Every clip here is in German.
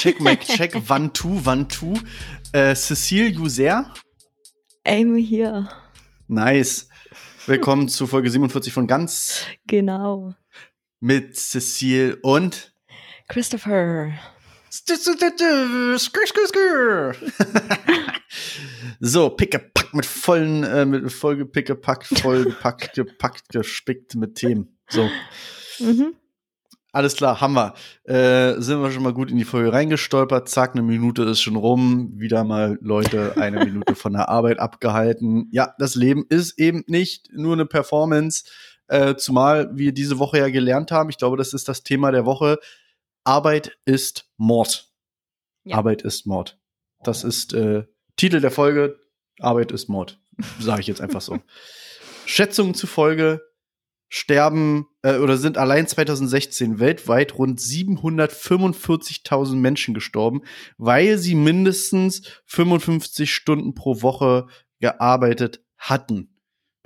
Check, Mike check. Wann tu, wann tu. Äh, Cecile User. Amy hier. Nice. Willkommen zu Folge 47 von Ganz. Genau. Mit Cecile und Christopher. So, pickepack mit vollen, äh, mit Folge pickepackt, vollgepackt, gepackt, gespickt mit Themen. So. Mhm. Alles klar, haben wir. Äh, sind wir schon mal gut in die Folge reingestolpert. Zack, eine Minute ist schon rum. Wieder mal Leute eine Minute von der Arbeit abgehalten. Ja, das Leben ist eben nicht nur eine Performance. Äh, zumal wir diese Woche ja gelernt haben, ich glaube, das ist das Thema der Woche. Arbeit ist Mord. Ja. Arbeit ist Mord. Das ist äh, Titel der Folge. Arbeit ist Mord. Sage ich jetzt einfach so. Schätzungen zufolge sterben äh, oder sind allein 2016 weltweit rund 745.000 Menschen gestorben, weil sie mindestens 55 Stunden pro Woche gearbeitet hatten.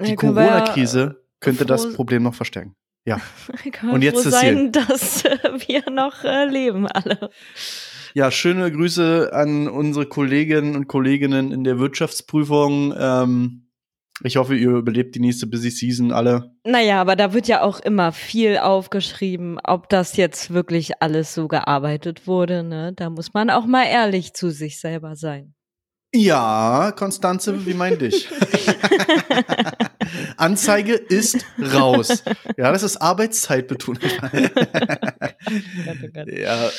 Die Ja, Corona-Krise könnte das Problem noch verstärken. Ja. Und jetzt Cecile. sein, dass äh, wir noch äh, leben alle. Ja, schöne Grüße an unsere Kolleginnen und Kolleginnen in der Wirtschaftsprüfung. Ähm, ich hoffe, ihr überlebt die nächste Busy Season alle. Naja, aber da wird ja auch immer viel aufgeschrieben, ob das jetzt wirklich alles so gearbeitet wurde. Ne? Da muss man auch mal ehrlich zu sich selber sein. Ja, Konstanze, wie meint dich? Anzeige ist raus. Ja, das ist Arbeitszeit betont. ja,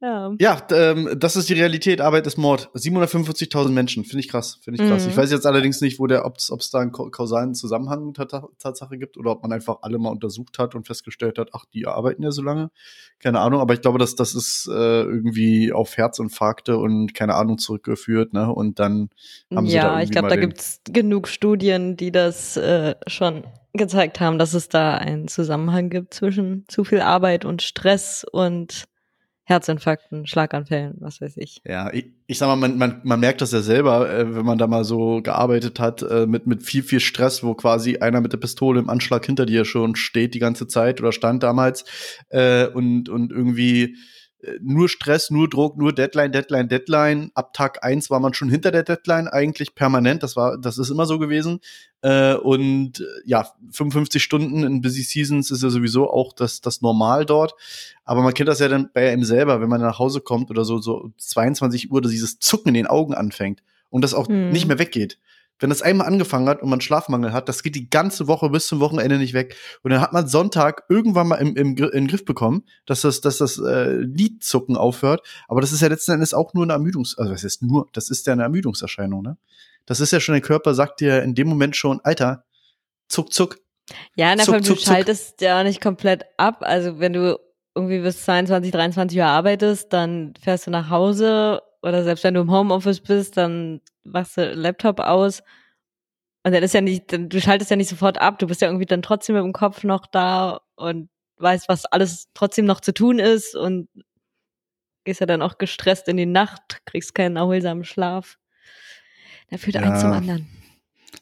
Ja. ja ähm, das ist die Realität. Arbeit ist Mord. 745.000 Menschen. Finde ich krass. Finde ich krass. Mhm. Ich weiß jetzt allerdings nicht, wo der, ob es da einen kau- kausalen Zusammenhang Tatsache gibt oder ob man einfach alle mal untersucht hat und festgestellt hat, ach, die arbeiten ja so lange. Keine Ahnung. Aber ich glaube, dass das ist äh, irgendwie auf Herzinfarkte und keine Ahnung zurückgeführt. Ne? Und dann haben sie da ja, irgendwie ich glaube, da den- gibt's genug Studien, die das äh, schon gezeigt haben, dass es da einen Zusammenhang gibt zwischen zu viel Arbeit und Stress und Herzinfarkten, Schlaganfällen, was weiß ich. Ja, ich, ich sag mal, man, man, man merkt das ja selber, äh, wenn man da mal so gearbeitet hat, äh, mit, mit viel, viel Stress, wo quasi einer mit der Pistole im Anschlag hinter dir schon steht die ganze Zeit oder stand damals äh, und, und irgendwie nur Stress, nur Druck, nur Deadline, Deadline, Deadline. Ab Tag eins war man schon hinter der Deadline, eigentlich permanent. Das war, das ist immer so gewesen. Äh, und äh, ja, 55 Stunden in Busy Seasons ist ja sowieso auch das, das Normal dort. Aber man kennt das ja dann bei einem selber, wenn man nach Hause kommt oder so, so 22 Uhr, dass dieses Zucken in den Augen anfängt und das auch Mhm. nicht mehr weggeht. Wenn das einmal angefangen hat und man Schlafmangel hat, das geht die ganze Woche bis zum Wochenende nicht weg. Und dann hat man Sonntag irgendwann mal im, im, den Griff bekommen, dass das, dass das äh, Lidzucken aufhört. Aber das ist ja letzten Endes auch nur eine Ermüdungs-, also was ist nur, das ist ja eine Ermüdungserscheinung, ne? Das ist ja schon, der Körper sagt dir in dem Moment schon, Alter, zuck, zuck. Ja, na, Zuck, vor allem, du zuck, zuck. schaltest ja auch nicht komplett ab. Also wenn du irgendwie bis 22, 23 Uhr arbeitest, dann fährst du nach Hause oder selbst wenn du im Homeoffice bist, dann machst du Laptop aus. Und dann ist ja nicht, du schaltest ja nicht sofort ab, du bist ja irgendwie dann trotzdem mit dem Kopf noch da und weißt, was alles trotzdem noch zu tun ist und gehst ja dann auch gestresst in die Nacht, kriegst keinen erholsamen Schlaf. Da führt eins Ja. zum anderen.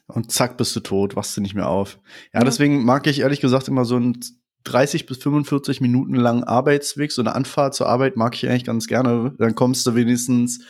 Und zack, bist du tot, wachst du nicht mehr auf. Ja, Ja. deswegen mag ich ehrlich gesagt immer so einen 30 bis 45 Minuten langen Arbeitsweg, so eine Anfahrt zur Arbeit mag ich eigentlich ganz gerne. Dann kommst du wenigstens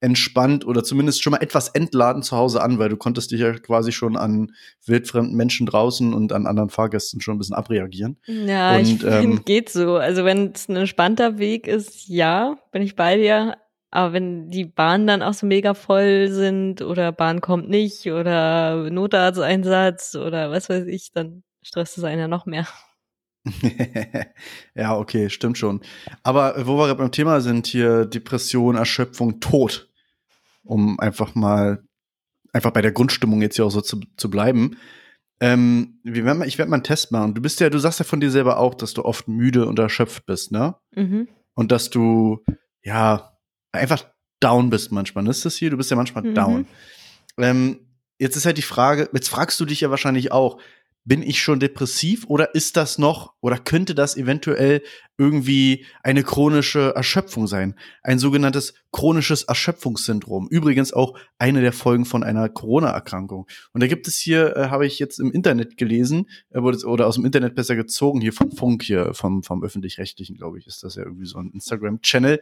entspannt oder zumindest schon mal etwas entladen zu Hause an, weil du konntest dich ja quasi schon an wildfremden Menschen draußen und an anderen Fahrgästen schon ein bisschen abreagieren. Ja, Und, ich finde, ähm, geht so. Also wenn es ein entspannter Weg ist, ja, bin ich bei dir. Aber wenn die Bahnen dann auch so mega voll sind oder Bahn kommt nicht oder Notarzteinsatz oder was weiß ich, dann stresst es einen ja noch mehr. ja, okay, stimmt schon. Aber äh, wo wir gerade beim Thema sind, hier Depression, Erschöpfung, Tod, um einfach mal, einfach bei der Grundstimmung jetzt hier auch so zu, zu bleiben. Ähm, ich werde mal einen Test machen. Du bist ja, du sagst ja von dir selber auch, dass du oft müde und erschöpft bist, ne? Mhm. Und dass du, ja, einfach down bist manchmal. Ist das hier, du bist ja manchmal Mhm. down. Ähm, jetzt ist halt die Frage, jetzt fragst du dich ja wahrscheinlich auch, bin ich schon depressiv oder ist das noch oder könnte das eventuell irgendwie eine chronische Erschöpfung sein? Ein sogenanntes chronisches Erschöpfungssyndrom. Übrigens auch eine der Folgen von einer Corona-Erkrankung. Und da gibt es hier, äh, habe ich jetzt im Internet gelesen, äh, oder aus dem Internet besser gezogen, hier vom Funk hier, vom, vom öffentlich-rechtlichen, glaube ich, ist das ja irgendwie so ein Instagram-Channel.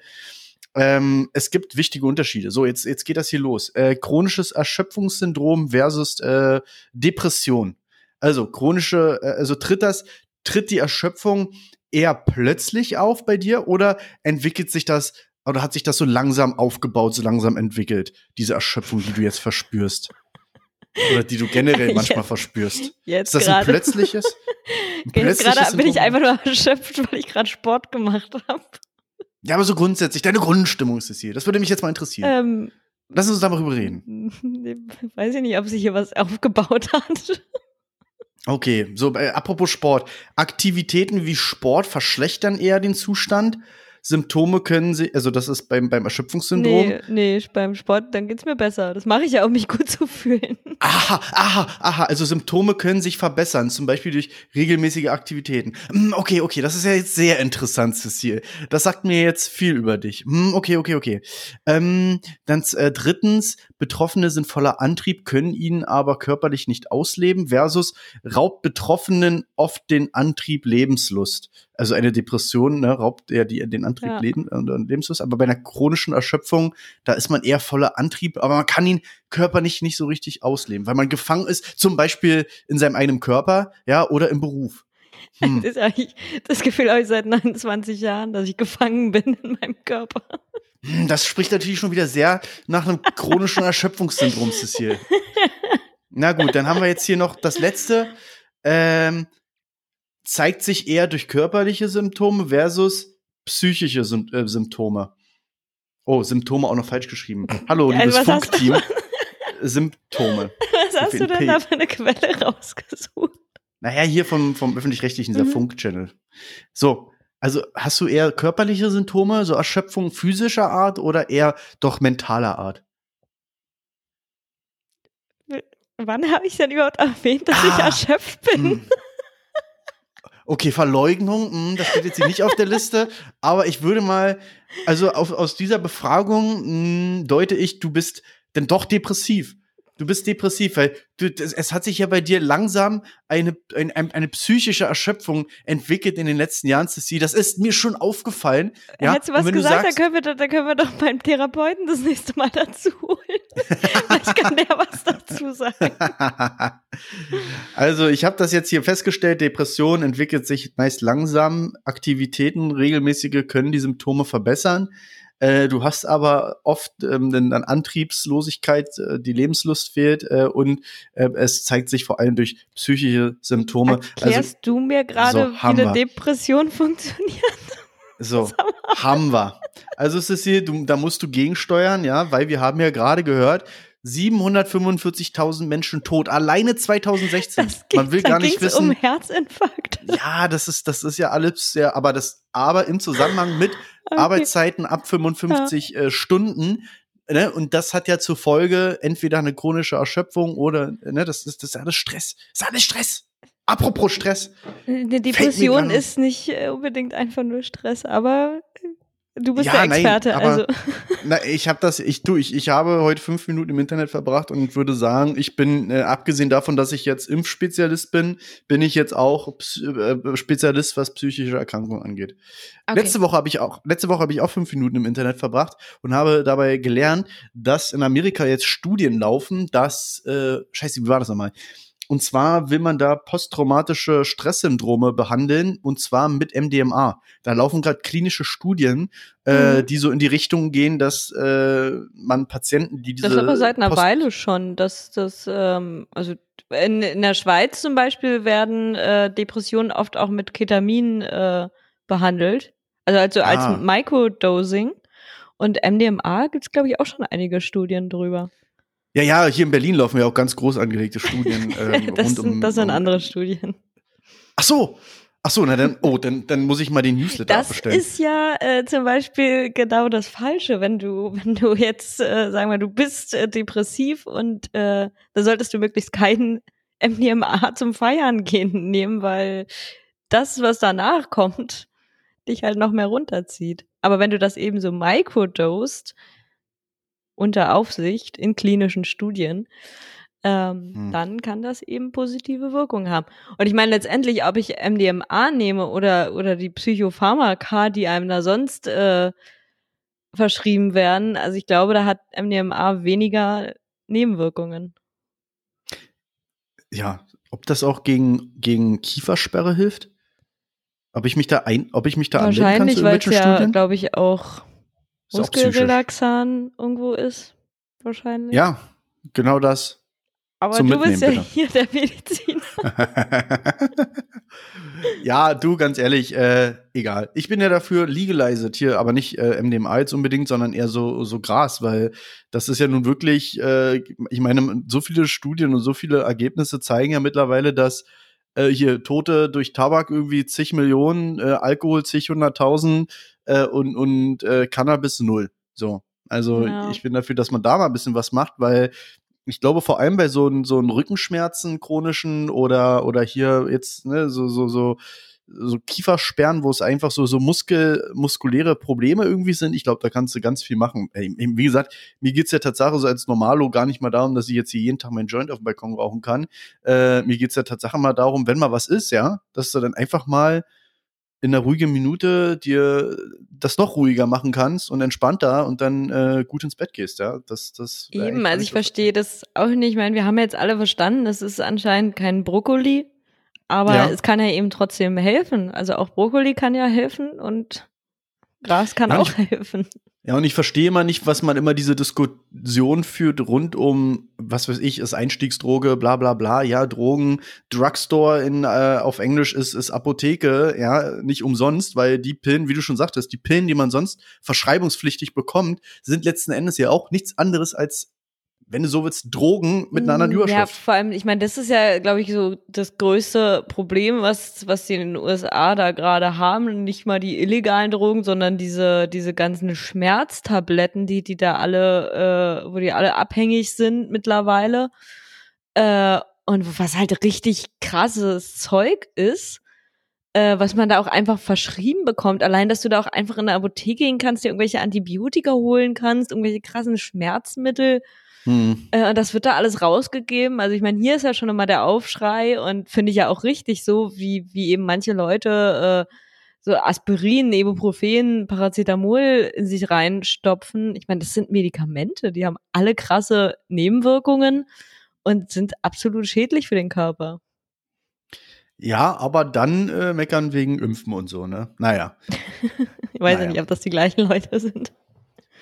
Ähm, es gibt wichtige Unterschiede. So, jetzt, jetzt geht das hier los. Äh, chronisches Erschöpfungssyndrom versus äh, Depression. Also chronische, äh, also tritt das, tritt die Erschöpfung eher plötzlich auf bei dir oder entwickelt sich das oder hat sich das so langsam aufgebaut, so langsam entwickelt, diese Erschöpfung, die du jetzt verspürst? Oder die du generell manchmal jetzt, verspürst. Jetzt ist das grade. ein plötzliches? Ein plötzliches jetzt gerade bin ich einfach nur erschöpft, weil ich gerade Sport gemacht habe. Ja, aber so grundsätzlich, deine Grundstimmung ist es hier. Das würde mich jetzt mal interessieren. Ähm, Lass uns darüber reden. Weiß ich nicht, ob sich hier was aufgebaut hat. Okay, so äh, apropos Sport. Aktivitäten wie Sport verschlechtern eher den Zustand Symptome können sie, also das ist beim, beim Erschöpfungssyndrom. Nee, nee, beim Sport, dann geht's mir besser. Das mache ich ja, um mich gut zu fühlen. Aha, aha, aha. Also Symptome können sich verbessern, zum Beispiel durch regelmäßige Aktivitäten. Hm, okay, okay, das ist ja jetzt sehr interessant, Cecile. Das sagt mir jetzt viel über dich. Hm, okay, okay, okay. Ähm, dann äh, drittens, Betroffene sind voller Antrieb, können ihn aber körperlich nicht ausleben, versus raubt Betroffenen oft den Antrieb Lebenslust. Also eine Depression ne, raubt ja die, den Antrieb ja. Leben, äh, Lebenslust. Aber bei einer chronischen Erschöpfung, da ist man eher voller Antrieb, aber man kann ihn körperlich nicht so richtig ausleben, weil man gefangen ist, zum Beispiel in seinem eigenen Körper, ja, oder im Beruf. Hm. Das, das Gefühl habe ich seit 29 Jahren, dass ich gefangen bin in meinem Körper. Hm, das spricht natürlich schon wieder sehr nach einem chronischen Erschöpfungssyndrom, Cecil. Na gut, dann haben wir jetzt hier noch das letzte. Ähm, zeigt sich eher durch körperliche Symptome versus psychische Sym äh, Symptome. Oh, Symptome auch noch falsch geschrieben. Hallo, ja, liebes Funkteam. Symptome. Was hast du denn da für eine Quelle rausgesucht? Naja, hier vom, vom öffentlich-rechtlichen, dieser mhm. Funk-Channel. So, also hast du eher körperliche Symptome, so Erschöpfung physischer Art oder eher doch mentaler Art? Wann habe ich denn überhaupt erwähnt, dass ah, ich erschöpft bin? Hm. Okay, Verleugnung, mh, hm, das steht jetzt hier nicht auf der Liste, aber ich würde mal, also auf, aus dieser Befragung mh, hm, deute ich, du bist denn doch depressiv. Du bist depressiv, weil du, das, es hat sich ja bei dir langsam eine, eine, eine psychische Erschöpfung entwickelt in den letzten Jahren, Ceci. Das ist mir schon aufgefallen. Ja? Hättest du was gesagt, sagst, dann, können wir, dann können wir doch beim Therapeuten das nächste Mal dazu holen. Vielleicht kann der was dazu sagen. also, ich habe das jetzt hier festgestellt, Depression entwickelt sich meist langsam. Aktivitäten, regelmäßige können die Symptome verbessern. Äh, du hast aber oft ähm, dann Antriebslosigkeit, äh, die Lebenslust fehlt äh, und äh, es zeigt sich vor allem durch psychische Symptome. Erklärst also, du mir gerade, so, wie eine. Depression funktioniert? So, haben wir. Also Cecil, du, da musst du gegensteuern, ja, weil wir haben ja gerade gehört, 745.000 Menschen tot, alleine 2016. Geht, Man will gar nicht wissen. um Herzinfarkt. Ja, das ist, das ist ja alles sehr, aber das, aber im Zusammenhang mit okay. Arbeitszeiten ab 55 ja. äh, Stunden, ne, und das hat ja zur Folge entweder eine chronische Erschöpfung oder, ne, das ist, das ist alles Stress. Das ist alles Stress. Apropos Stress. Eine Depression ist nicht äh, unbedingt einfach nur Stress, aber Du bist ja, der Experte, nein, aber, also. Na, ich habe das, ich du, ich, ich habe heute fünf Minuten im Internet verbracht und würde sagen, ich bin, äh, abgesehen davon, dass ich jetzt Impfspezialist bin, bin ich jetzt auch äh, Spezialist, was psychische Erkrankungen angeht. Okay. Letzte Woche habe ich auch, letzte Woche habe ich auch fünf Minuten im Internet verbracht und habe dabei gelernt, dass in Amerika jetzt Studien laufen, dass, äh, scheiße, wie war das nochmal? Und zwar will man da posttraumatische Stresssyndrome behandeln und zwar mit MDMA. Da laufen gerade klinische Studien, äh, mhm. die so in die Richtung gehen, dass äh, man Patienten, die diese das aber seit einer Post Weile schon, dass das ähm, also in, in der Schweiz zum Beispiel werden äh, Depressionen oft auch mit Ketamin äh, behandelt, also also als ah. Microdosing. Und MDMA gibt es, glaube ich, auch schon einige Studien drüber. Ja, ja, hier in Berlin laufen ja auch ganz groß angelegte Studien ähm, das rund um. Das sind andere Studien. Ach so. Ach so, na dann, oh, dann, dann muss ich mal den Newsletter das bestellen. Das ist ja äh, zum Beispiel genau das Falsche, wenn du, wenn du jetzt, äh, sagen wir, du bist äh, depressiv und äh, da solltest du möglichst keinen MDMA zum Feiern gehen nehmen, weil das, was danach kommt, dich halt noch mehr runterzieht. Aber wenn du das eben so microdosed, unter Aufsicht in klinischen Studien, ähm, hm. dann kann das eben positive Wirkung haben. Und ich meine letztendlich, ob ich MDMA nehme oder, oder die Psychopharmaka, die einem da sonst äh, verschrieben werden. Also ich glaube, da hat MDMA weniger Nebenwirkungen. Ja, ob das auch gegen, gegen Kiefersperre hilft? Ob ich mich da ein, ob ich mich da Wahrscheinlich, weil es ja, glaube ich, auch Muskelrelaxan irgendwo ist. Wahrscheinlich. Ja, genau das. Aber du bist ja bitte. hier der Mediziner. ja, du, ganz ehrlich, äh, egal. Ich bin ja dafür legalized hier, aber nicht äh, MDMA jetzt unbedingt, sondern eher so, so Gras, weil das ist ja nun wirklich, äh, ich meine, so viele Studien und so viele Ergebnisse zeigen ja mittlerweile, dass äh, hier Tote durch Tabak irgendwie zig Millionen, äh, Alkohol zig hunderttausend äh, und, und äh, Cannabis null. So. Also ja. ich bin dafür, dass man da mal ein bisschen was macht, weil ich glaube vor allem bei so so Rückenschmerzen chronischen oder oder hier jetzt ne, so so so so Kiefersperren, wo es einfach so so Muskel muskuläre Probleme irgendwie sind. Ich glaube, da kannst du ganz viel machen. Ey, wie gesagt, mir geht's ja tatsächlich so als Normalo gar nicht mal darum, dass ich jetzt hier jeden Tag meinen Joint auf dem Balkon rauchen kann. Äh, mir geht's ja tatsächlich mal darum, wenn mal was ist, ja, dass du dann einfach mal in einer ruhigen Minute dir das noch ruhiger machen kannst und entspannter und dann äh, gut ins Bett gehst, ja. Das, das Eben, also ich verstehe das auch nicht. Ich meine, wir haben jetzt alle verstanden, das ist anscheinend kein Brokkoli, aber ja. es kann ja eben trotzdem helfen. Also auch Brokkoli kann ja helfen und Gras kann ja, auch ich, helfen. Ja, und ich verstehe immer nicht, was man immer diese Diskussion führt rund um, was weiß ich, ist Einstiegsdroge, bla bla bla. Ja, Drogen, Drugstore in, äh, auf Englisch ist, ist Apotheke, ja, nicht umsonst, weil die Pillen, wie du schon sagtest, die Pillen, die man sonst verschreibungspflichtig bekommt, sind letzten Endes ja auch nichts anderes als wenn du so willst, Drogen mit einer anderen mm, Überschrift. Ja, vor allem, ich meine, das ist ja, glaube ich, so das größte Problem, was, was die in den USA da gerade haben. Nicht mal die illegalen Drogen, sondern diese, diese ganzen Schmerztabletten, die, die da alle, äh, wo die alle abhängig sind mittlerweile. Äh, und was halt richtig krasses Zeug ist, äh, was man da auch einfach verschrieben bekommt. Allein, dass du da auch einfach in der Apotheke gehen kannst, dir irgendwelche Antibiotika holen kannst, irgendwelche krassen Schmerzmittel hm. Äh, und das wird da alles rausgegeben. Also ich meine, hier ist ja schon immer der Aufschrei und finde ich ja auch richtig so, wie, wie eben manche Leute äh, so Aspirin, Ibuprofen, Paracetamol in sich reinstopfen. Ich meine, das sind Medikamente, die haben alle krasse Nebenwirkungen und sind absolut schädlich für den Körper. Ja, aber dann äh, meckern wegen Impfen und so, ne? Naja. ich weiß naja. ja nicht, ob das die gleichen Leute sind.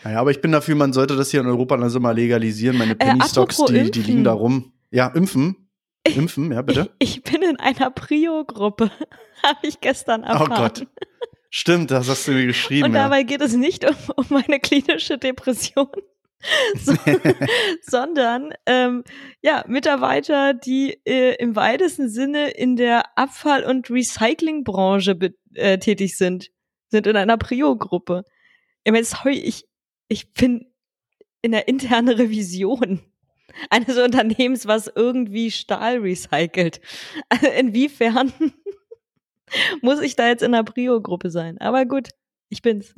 Naja, aber ich bin dafür, man sollte das hier in Europa also mal legalisieren. Meine äh, Penny Stocks, äh, die, die liegen da rum. Ja, impfen. Impfen, ja, bitte. Ich, ich bin in einer Prio-Gruppe, habe ich gestern erfahren. Oh Gott. Stimmt, das hast du mir geschrieben. Und dabei ja. geht es nicht um, um meine klinische Depression, so, sondern ähm, ja, Mitarbeiter, die äh, im weitesten Sinne in der Abfall- und Recyclingbranche äh, tätig sind, sind in einer Prio-Gruppe. Ich meine, sorry, ich, ich bin in der internen Revision eines Unternehmens, was irgendwie Stahl recycelt. Also inwiefern muss ich da jetzt in der Prio-Gruppe sein? Aber gut, ich bin's.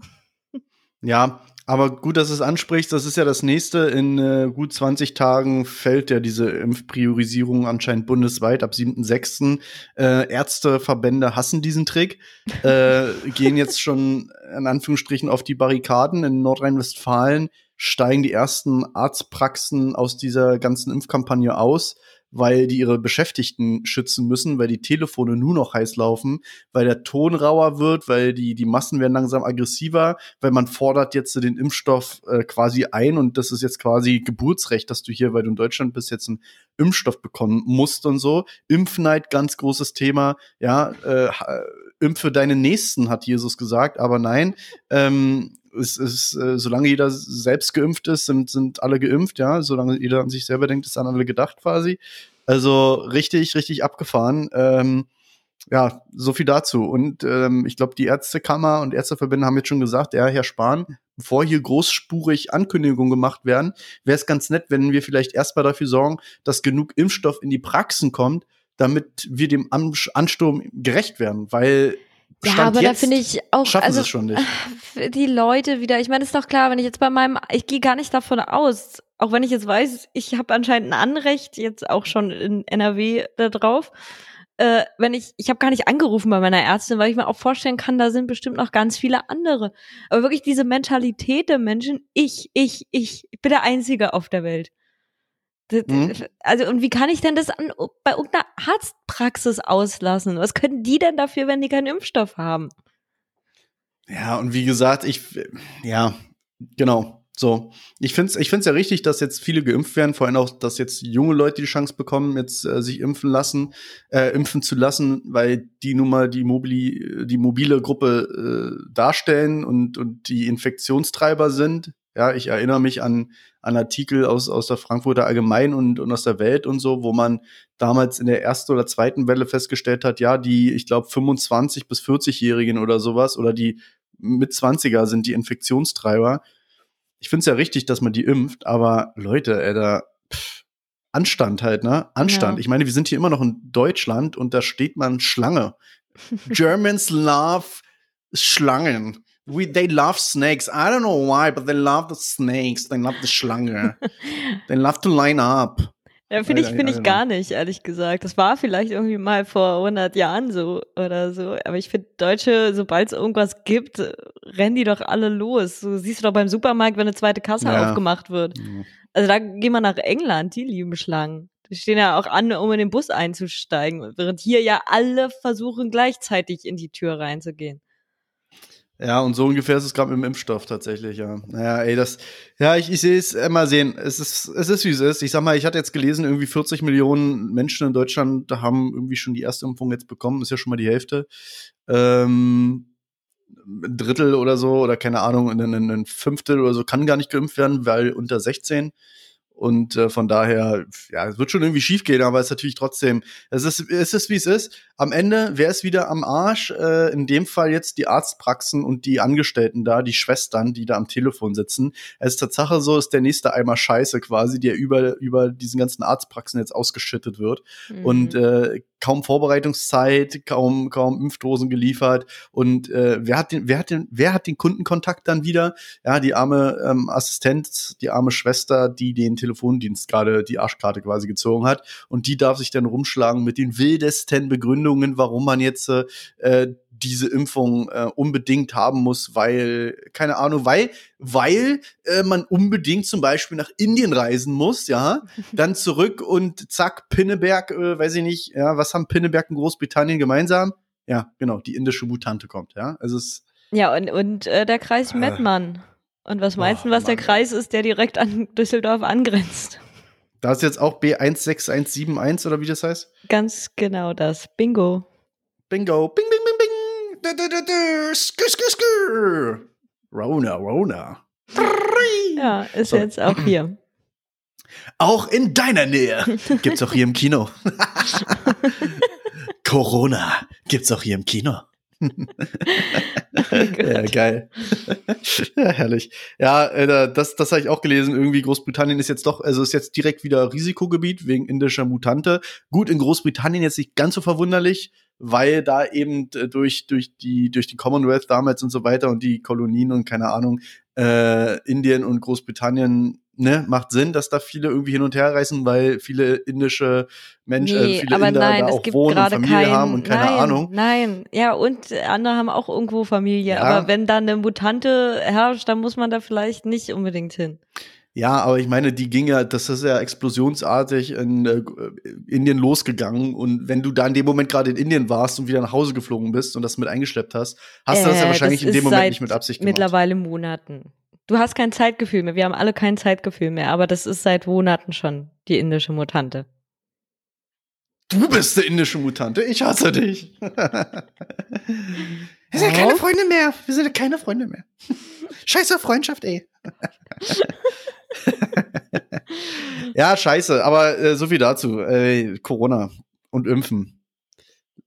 Ja, aber gut, dass du es ansprichst. Das ist ja das nächste. In äh, gut 20 Tagen fällt ja diese Impfpriorisierung anscheinend bundesweit ab 7.6. Äh, Ärzteverbände hassen diesen Trick, äh, gehen jetzt schon in Anführungsstrichen auf die Barrikaden. In Nordrhein-Westfalen steigen die ersten Arztpraxen aus dieser ganzen Impfkampagne aus weil die ihre Beschäftigten schützen müssen, weil die Telefone nur noch heiß laufen, weil der Ton rauer wird, weil die, die Massen werden langsam aggressiver, weil man fordert jetzt den Impfstoff äh, quasi ein und das ist jetzt quasi Geburtsrecht, dass du hier, weil du in Deutschland bist, jetzt einen Impfstoff bekommen musst und so. Impfneid, ganz großes Thema, ja, äh, impfe deine Nächsten, hat Jesus gesagt, aber nein, ähm, es ist, äh, solange jeder selbst geimpft ist, sind, sind alle geimpft, ja. Solange jeder an sich selber denkt, ist an alle gedacht quasi. Also richtig, richtig abgefahren. Ähm, ja, so viel dazu. Und ähm, ich glaube, die Ärztekammer und Ärzteverbände haben jetzt schon gesagt, ja, Herr Spahn, bevor hier großspurig Ankündigungen gemacht werden, wäre es ganz nett, wenn wir vielleicht erstmal dafür sorgen, dass genug Impfstoff in die Praxen kommt, damit wir dem Ansturm gerecht werden. Weil ja, Stand aber da finde ich auch, schaffen also, es schon nicht. Äh, die Leute wieder, ich meine, ist doch klar, wenn ich jetzt bei meinem, ich gehe gar nicht davon aus, auch wenn ich jetzt weiß, ich habe anscheinend ein Anrecht, jetzt auch schon in NRW da drauf, äh, wenn ich, ich habe gar nicht angerufen bei meiner Ärztin, weil ich mir auch vorstellen kann, da sind bestimmt noch ganz viele andere. Aber wirklich diese Mentalität der Menschen, ich, ich, ich, ich bin der Einzige auf der Welt. Mhm. Also, und wie kann ich denn das an, bei irgendeiner Arztpraxis auslassen? Was können die denn dafür, wenn die keinen Impfstoff haben? Ja, und wie gesagt, ich, ja, genau. So, ich finde es ich find's ja richtig, dass jetzt viele geimpft werden, vor allem auch, dass jetzt junge Leute die Chance bekommen, jetzt äh, sich impfen lassen, äh, impfen zu lassen, weil die nun mal die, Mobili die mobile Gruppe äh, darstellen und, und die Infektionstreiber sind. Ja, ich erinnere mich an, an Artikel aus, aus der Frankfurter Allgemein und, und aus der Welt und so, wo man damals in der ersten oder zweiten Welle festgestellt hat, ja, die, ich glaube, 25 bis 40-Jährigen oder sowas oder die mit 20er sind die Infektionstreiber. Ich finde es ja richtig, dass man die impft, aber Leute, ey, da, pff, Anstand halt, ne? Anstand. Ja. Ich meine, wir sind hier immer noch in Deutschland und da steht man Schlange. Germans love Schlangen. We, they love snakes. I don't know why, but they love the snakes. They love the Schlange. they love to line up. Ja, finde ich, finde ich gar nicht, ehrlich gesagt. Das war vielleicht irgendwie mal vor 100 Jahren so oder so. Aber ich finde, Deutsche, sobald es irgendwas gibt, rennen die doch alle los. So siehst du doch beim Supermarkt, wenn eine zweite Kasse ja. aufgemacht wird. Also da gehen wir nach England, die lieben Schlangen. Die stehen ja auch an, um in den Bus einzusteigen, während hier ja alle versuchen, gleichzeitig in die Tür reinzugehen. Ja, und so ungefähr ist es gerade mit dem Impfstoff tatsächlich, ja. Naja, ey, das, ja, ich, ich sehe es äh, mal sehen. Es ist, es ist, wie es ist. Ich sag mal, ich hatte jetzt gelesen, irgendwie 40 Millionen Menschen in Deutschland haben irgendwie schon die erste Impfung jetzt bekommen. Ist ja schon mal die Hälfte. Ähm, ein Drittel oder so, oder keine Ahnung, ein, ein Fünftel oder so kann gar nicht geimpft werden, weil unter 16. Und äh, von daher, ja, es wird schon irgendwie schief gehen, aber es ist natürlich trotzdem, es ist, es ist wie es ist. Am Ende, wer ist wieder am Arsch? Äh, in dem Fall jetzt die Arztpraxen und die Angestellten da, die Schwestern, die da am Telefon sitzen. Es ist Tatsache so, ist der nächste Eimer Scheiße quasi, der über, über diesen ganzen Arztpraxen jetzt ausgeschüttet wird. Mhm. Und äh, kaum Vorbereitungszeit, kaum, kaum Impfdosen geliefert. Und äh, wer hat den, wer hat den, wer hat den Kundenkontakt dann wieder? Ja, die arme ähm, Assistent, die arme Schwester, die den Telefondienst gerade die Arschkarte quasi gezogen hat. Und die darf sich dann rumschlagen mit den wildesten Begründungen, warum man jetzt äh, diese Impfung äh, unbedingt haben muss, weil, keine Ahnung, weil, weil äh, man unbedingt zum Beispiel nach Indien reisen muss, ja, dann zurück und zack, Pinneberg, äh, weiß ich nicht, ja, was haben Pinneberg und Großbritannien gemeinsam? Ja, genau, die indische Mutante kommt, ja. Also es Ja, und, und äh, der Kreis äh, Mettmann. Und was meinst du, was Mann, der Kreis ist, der direkt an Düsseldorf angrenzt? Da ist jetzt auch B16171 oder wie das heißt? Ganz genau das. Bingo. Bingo. Bing, bing, bing, bing. Skr, skr, skr. Rona, Rona. Ja, ist so. jetzt auch hier. Auch in deiner Nähe gibt's auch hier im Kino. Corona gibt's auch hier im Kino. Oh ja, geil. ja, herrlich. Ja, äh, das, das habe ich auch gelesen. Irgendwie Großbritannien ist jetzt doch, also ist jetzt direkt wieder Risikogebiet wegen indischer Mutante. Gut, in Großbritannien jetzt nicht ganz so verwunderlich, weil da eben äh, durch, durch, die, durch die Commonwealth damals und so weiter und die Kolonien und keine Ahnung, äh, Indien und Großbritannien ne, macht Sinn, dass da viele irgendwie hin und her reisen, weil viele indische Menschen, äh, nee, äh, viele aber Inder nein, da auch wohnen und Familie kein, haben und keine nein, Ahnung. Nein, ja, und andere haben auch irgendwo Familie. Ja. Aber wenn da eine Mutante herrscht, dann muss man da vielleicht nicht unbedingt hin. Ja, aber ich meine, die ging ja, das ist ja explosionsartig in äh, Indien losgegangen. Und wenn du da in dem Moment gerade in Indien warst und wieder nach Hause geflogen bist und das mit eingeschleppt hast, hast äh, du das ja äh, wahrscheinlich das in dem Moment nicht mit Absicht gemacht. Mittlerweile Monaten. Du hast kein Zeitgefühl mehr. Wir haben alle kein Zeitgefühl mehr, aber das ist seit Monaten schon die indische Mutante. Du bist die indische Mutante. Ich hasse dich. Wir sind ja keine Freunde mehr. Wir sind ja keine Freunde mehr. Scheiße Freundschaft, ey. ja, scheiße, aber äh, so viel dazu. Äh, Corona und Impfen.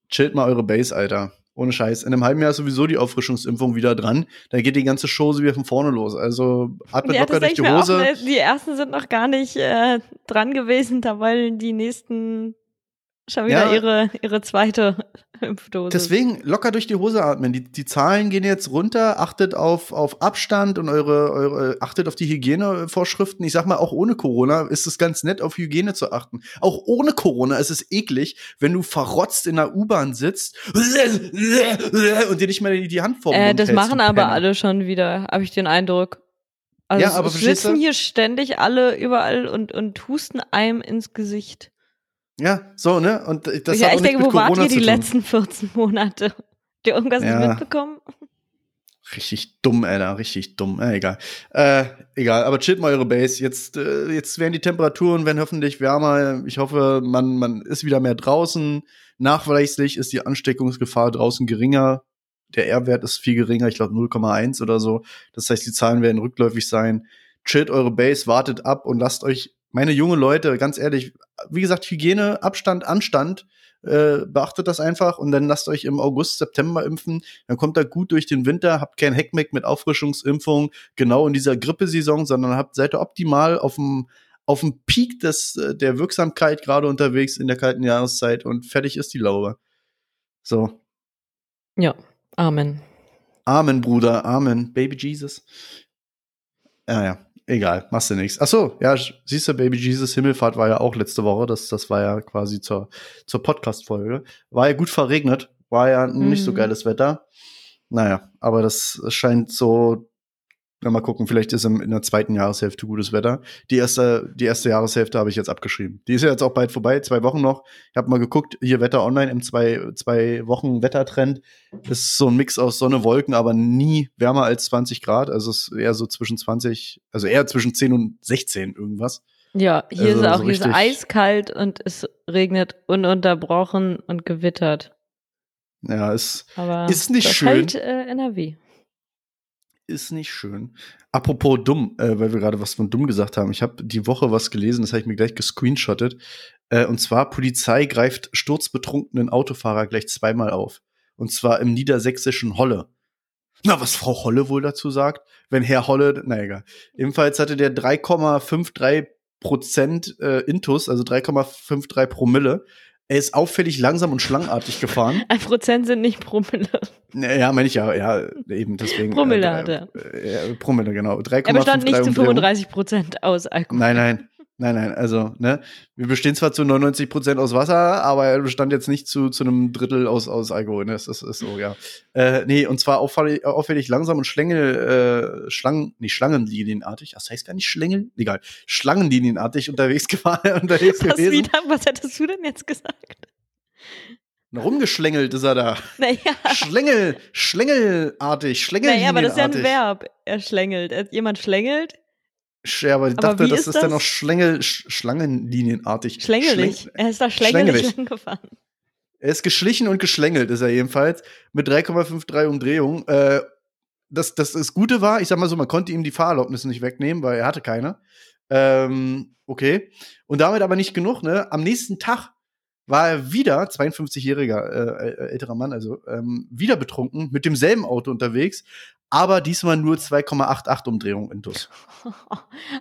Chillt mal eure Base, Alter. Ohne Scheiß. In einem halben Jahr ist sowieso die Auffrischungsimpfung wieder dran. Da geht die ganze Show wieder von vorne los. Also atmet ja, locker durch die Hose. Auch, die ersten sind noch gar nicht äh, dran gewesen, da wollen die nächsten Schon wieder Ja. ihre, ihre zweite Impfdose. Deswegen locker durch die Hose atmen. Die, die Zahlen gehen jetzt runter. Achtet auf, auf Abstand und eure, eure, achtet auf die Hygienevorschriften. Ich sag mal, auch ohne Corona ist es ganz nett, auf Hygiene zu achten. Auch ohne Corona ist es eklig, wenn du verrotzt in der U-Bahn sitzt und dir nicht mal die, die Hand vor äh, das machen aber alle schon wieder, habe ich den Eindruck. Also Ja, aber sitzen hier ständig alle überall und, und husten einem ins Gesicht. Ja, so, ne? Und äh, das ich hat auch nichts denke, wo wart Corona ihr die letzten 14 Monate? Habt ihr irgendwas Ja. nicht mitbekommen? Richtig dumm, Alter, richtig dumm. Äh, egal. Äh, egal, aber chillt mal eure Base. Jetzt, äh, jetzt werden die Temperaturen werden hoffentlich wärmer. Ich hoffe, man, man ist wieder mehr draußen. Nachweislich ist die Ansteckungsgefahr draußen geringer. Der R-Wert ist viel geringer, ich glaube 0,1 oder so. Das heißt, die Zahlen werden rückläufig sein. Chillt eure Base, wartet ab und lasst euch, meine junge Leute, ganz ehrlich, wie gesagt, Hygiene, Abstand, Anstand, äh, beachtet das einfach und dann lasst euch im August, September impfen. Dann kommt ihr gut durch den Winter, habt kein Heckmeck mit Auffrischungsimpfung genau in dieser Grippesaison, sondern habt, seid ihr optimal auf dem auf dem Peak des, äh, der Wirksamkeit gerade unterwegs in der kalten Jahreszeit und fertig ist die Laube. So. Ja, Amen. Amen, Bruder, Amen. Baby Jesus. Ja, ja, egal, machst du nichts. Ach so, ja, siehst du, Baby Jesus Himmelfahrt war ja auch letzte Woche. Das, das war ja quasi zur, zur Podcast-Folge. War ja gut verregnet, war ja nicht so Mhm. geiles Wetter. Naja, aber das scheint so. Na, mal gucken, vielleicht ist im, in der zweiten Jahreshälfte gutes Wetter. Die erste, die erste Jahreshälfte habe ich jetzt abgeschrieben. Die ist ja jetzt auch bald vorbei, zwei Wochen noch. Ich habe mal geguckt, hier Wetter online im zwei, zwei Wochen Wettertrend. Das ist so ein Mix aus Sonne, Wolken, aber nie wärmer als 20 Grad. Also es ist eher so zwischen 20, also eher zwischen 10 und 16 irgendwas. Ja, hier Also ist auch so hier ist eiskalt und es regnet ununterbrochen und gewittert. Ja, ist, Aber Ist nicht das schön. Halt, äh, NRW. Ist nicht schön. Apropos dumm, äh, weil wir gerade was von dumm gesagt haben. Ich habe die Woche was gelesen, das habe ich mir gleich gescreenshottet. Äh, und zwar, Polizei greift sturzbetrunkenen Autofahrer gleich zweimal auf. Und zwar im niedersächsischen Holle. Na, was Frau Holle wohl dazu sagt? Wenn Herr Holle, na egal. Ebenfalls hatte der 3,53 Prozent äh, Intus, also 3,53 Promille. Er ist auffällig langsam und schlangenartig gefahren. Ein Prozent sind nicht Promille. Ja, meine ich ja, ja, eben deswegen. Promille äh, hat er. Äh, Promille, genau. 3,53 Er bestand nicht zu Umdrehungen. 35 Prozent aus Alkohol. Nein, nein, nein, nein. Also, ne, wir bestehen zwar zu 99 Prozent aus Wasser, aber er bestand jetzt nicht zu, zu einem Drittel aus, aus Alkohol. Ne? Das ist, ist so, ja. Äh, nee, und zwar auffällig, auffällig langsam und Schlängel, äh, Schlangen, nicht Schlangenlinienartig. Das heißt gar nicht Schlängel, egal. Schlangenlinienartig unterwegs gefahren, unterwegs Was, gewesen. wieder, was hättest du denn jetzt gesagt? Rumgeschlängelt ist er da. Naja, Schlängel, schlängelartig, schlängelinienartig. naja aber das ist ja ein Verb. Er schlängelt. Jemand schlängelt, Sch- Ja, aber ich Aber dachte, wie das ist ist, dann das? noch Schlängel, Sch Schlangenlinienartig. schlängelig. Schläng- er ist da schlängelig Schlängelig. angefahren. Er ist geschlichen und geschlängelt, ist er jedenfalls, mit 3,53 Umdrehungen. Äh, das, das, das Gute war, ich sag mal so, man konnte ihm die Fahrerlaubnis nicht wegnehmen, weil er hatte keine. Ähm, okay. Und damit aber nicht genug, ne? Am nächsten Tag war er wieder, 52-jähriger äh, äh, älterer Mann, also ähm, wieder betrunken, mit demselben Auto unterwegs, aber diesmal nur 2,88 Umdrehungen intus.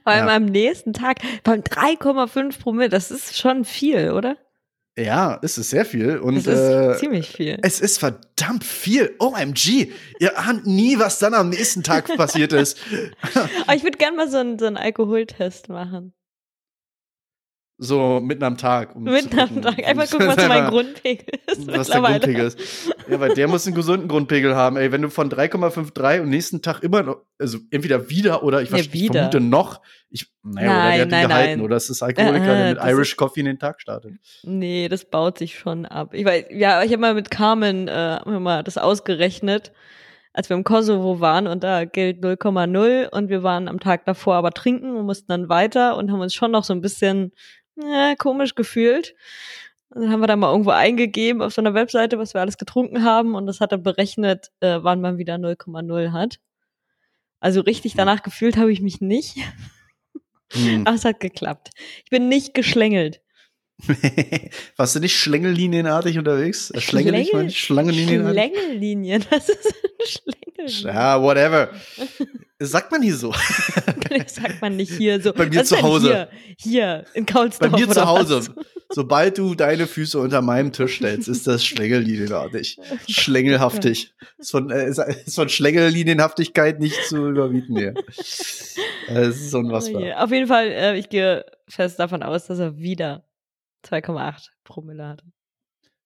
Aber Ja. am nächsten Tag beim 3,5 Promille, das ist schon viel, oder? Ja, es ist sehr viel. Und Das ist äh, ziemlich viel. Es ist verdammt viel. OMG. Ihr ahnt nie, was dann am nächsten Tag passiert ist. Ich würde gerne mal so einen, so einen Alkoholtest machen. So mitten am Tag. um Mitten am Tag. Einfach gucken, was mein Grundpegel ist. was der. Grundpegel ist. Ja, weil der muss einen gesunden Grundpegel haben. Ey, wenn du von 3,53 und nächsten Tag immer noch, also entweder wieder oder ich, Ja, verste- ich wieder. vermute noch, ich, naja, oder Nein, der hat ihn nein, gehalten nein. oder es ist Alkoholiker, der Äh, mit Irish ist- Coffee in den Tag startet. Nee, das baut sich schon ab. Ich weiß, ja, ich habe mal mit Carmen äh, haben wir mal das ausgerechnet, als wir im Kosovo waren und da gilt 0,0 und wir waren am Tag davor aber trinken und mussten dann weiter und haben uns schon noch so ein bisschen äh, komisch gefühlt. Und dann haben wir da mal irgendwo eingegeben auf so einer Webseite, was wir alles getrunken haben und das hat er berechnet, äh, wann man wieder 0,0 hat. Also richtig danach gefühlt habe ich mich nicht, Hm. aber es hat geklappt. Ich bin nicht geschlängelt. Warst du nicht schlängellinienartig unterwegs? Äh, Schlängel, Schlängel Schlangenlinienartig? Schlängellinien, was ist eine Schlängellinie? Ja, whatever. Das sagt man hier so. Das sagt man nicht hier so. Bei mir Was zu Hause. Hier, hier in Kaulsdorf Bei mir zu Hause. Sobald du deine Füße unter meinem Tisch stellst, ist das Schlängellinienartig. Schlängelhaftig. Ist von, äh, ist- von Schlängellinienhaftigkeit nicht zu überbieten hier. Es ist unfassbar. Oh je. Auf jeden Fall, äh, ich gehe fest davon aus, dass er wieder 2,8 Promille hatte.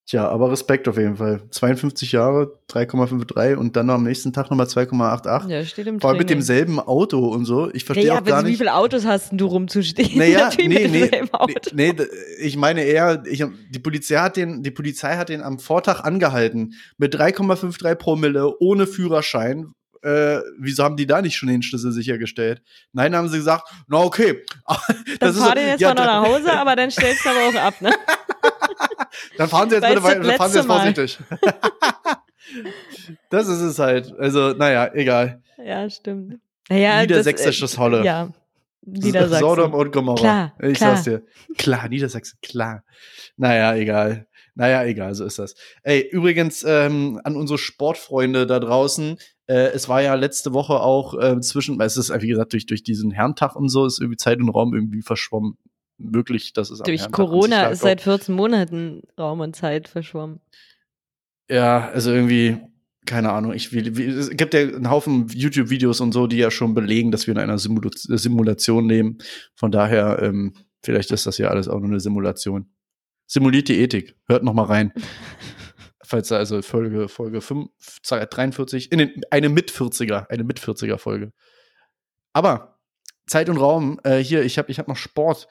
Tja, aber Respekt auf jeden Fall. 52 Jahre, 3,53 und dann noch am nächsten Tag nochmal 2,88. Ja, steht im Vor allem mit demselben Auto und so. Ich verstehe Naja, auch gar wie nicht. viele Autos hast denn du rumzustehen? Naja, nee, mit nee, demselben nee, Auto. nee, ich meine eher, ich, die Polizei hat den, die Polizei hat den am Vortag angehalten mit 3,53 Promille ohne Führerschein. Äh, wieso haben die da nicht schon den Schlüssel sichergestellt? Nein, haben sie gesagt, na okay. Dann ist fahr so- den jetzt ja, mal nach Hause, aber dann stellst du aber auch ab, ne? Dann fahren sie jetzt Weil bitte das dann fahren sie jetzt vorsichtig. das ist es halt. Also, naja, egal. Ja, stimmt. Naja, Niedersächsisches das, äh, Holle. Ja, Niedersachsen. Sodom und Gomorra. Klar, ich klar. sag's dir. Klar, Niedersachsen, klar. Naja, egal. Naja, egal, so ist das. Ey, übrigens, ähm, an unsere Sportfreunde da draußen, äh, es war ja letzte Woche auch äh, zwischen, es ist, wie gesagt, durch, durch diesen Herrentag und so, ist irgendwie Zeit und Raum irgendwie verschwommen. Möglich, dass es Durch Corona ist seit 14 Monaten Raum und Zeit verschwommen. Ja, also irgendwie, keine Ahnung. Ich will, es gibt ja einen Haufen YouTube-Videos und so, die ja schon belegen, dass wir in einer Simula Simulation leben. Von daher, ähm, vielleicht ist das ja alles auch nur eine Simulation. Simuliert die Ethik. Hört noch mal rein. Falls da also Folge, Folge 5, 43, in den, eine mit 40er, eine mit 40er Folge. Aber Zeit und Raum, äh, hier, ich habe ich hab noch Sport.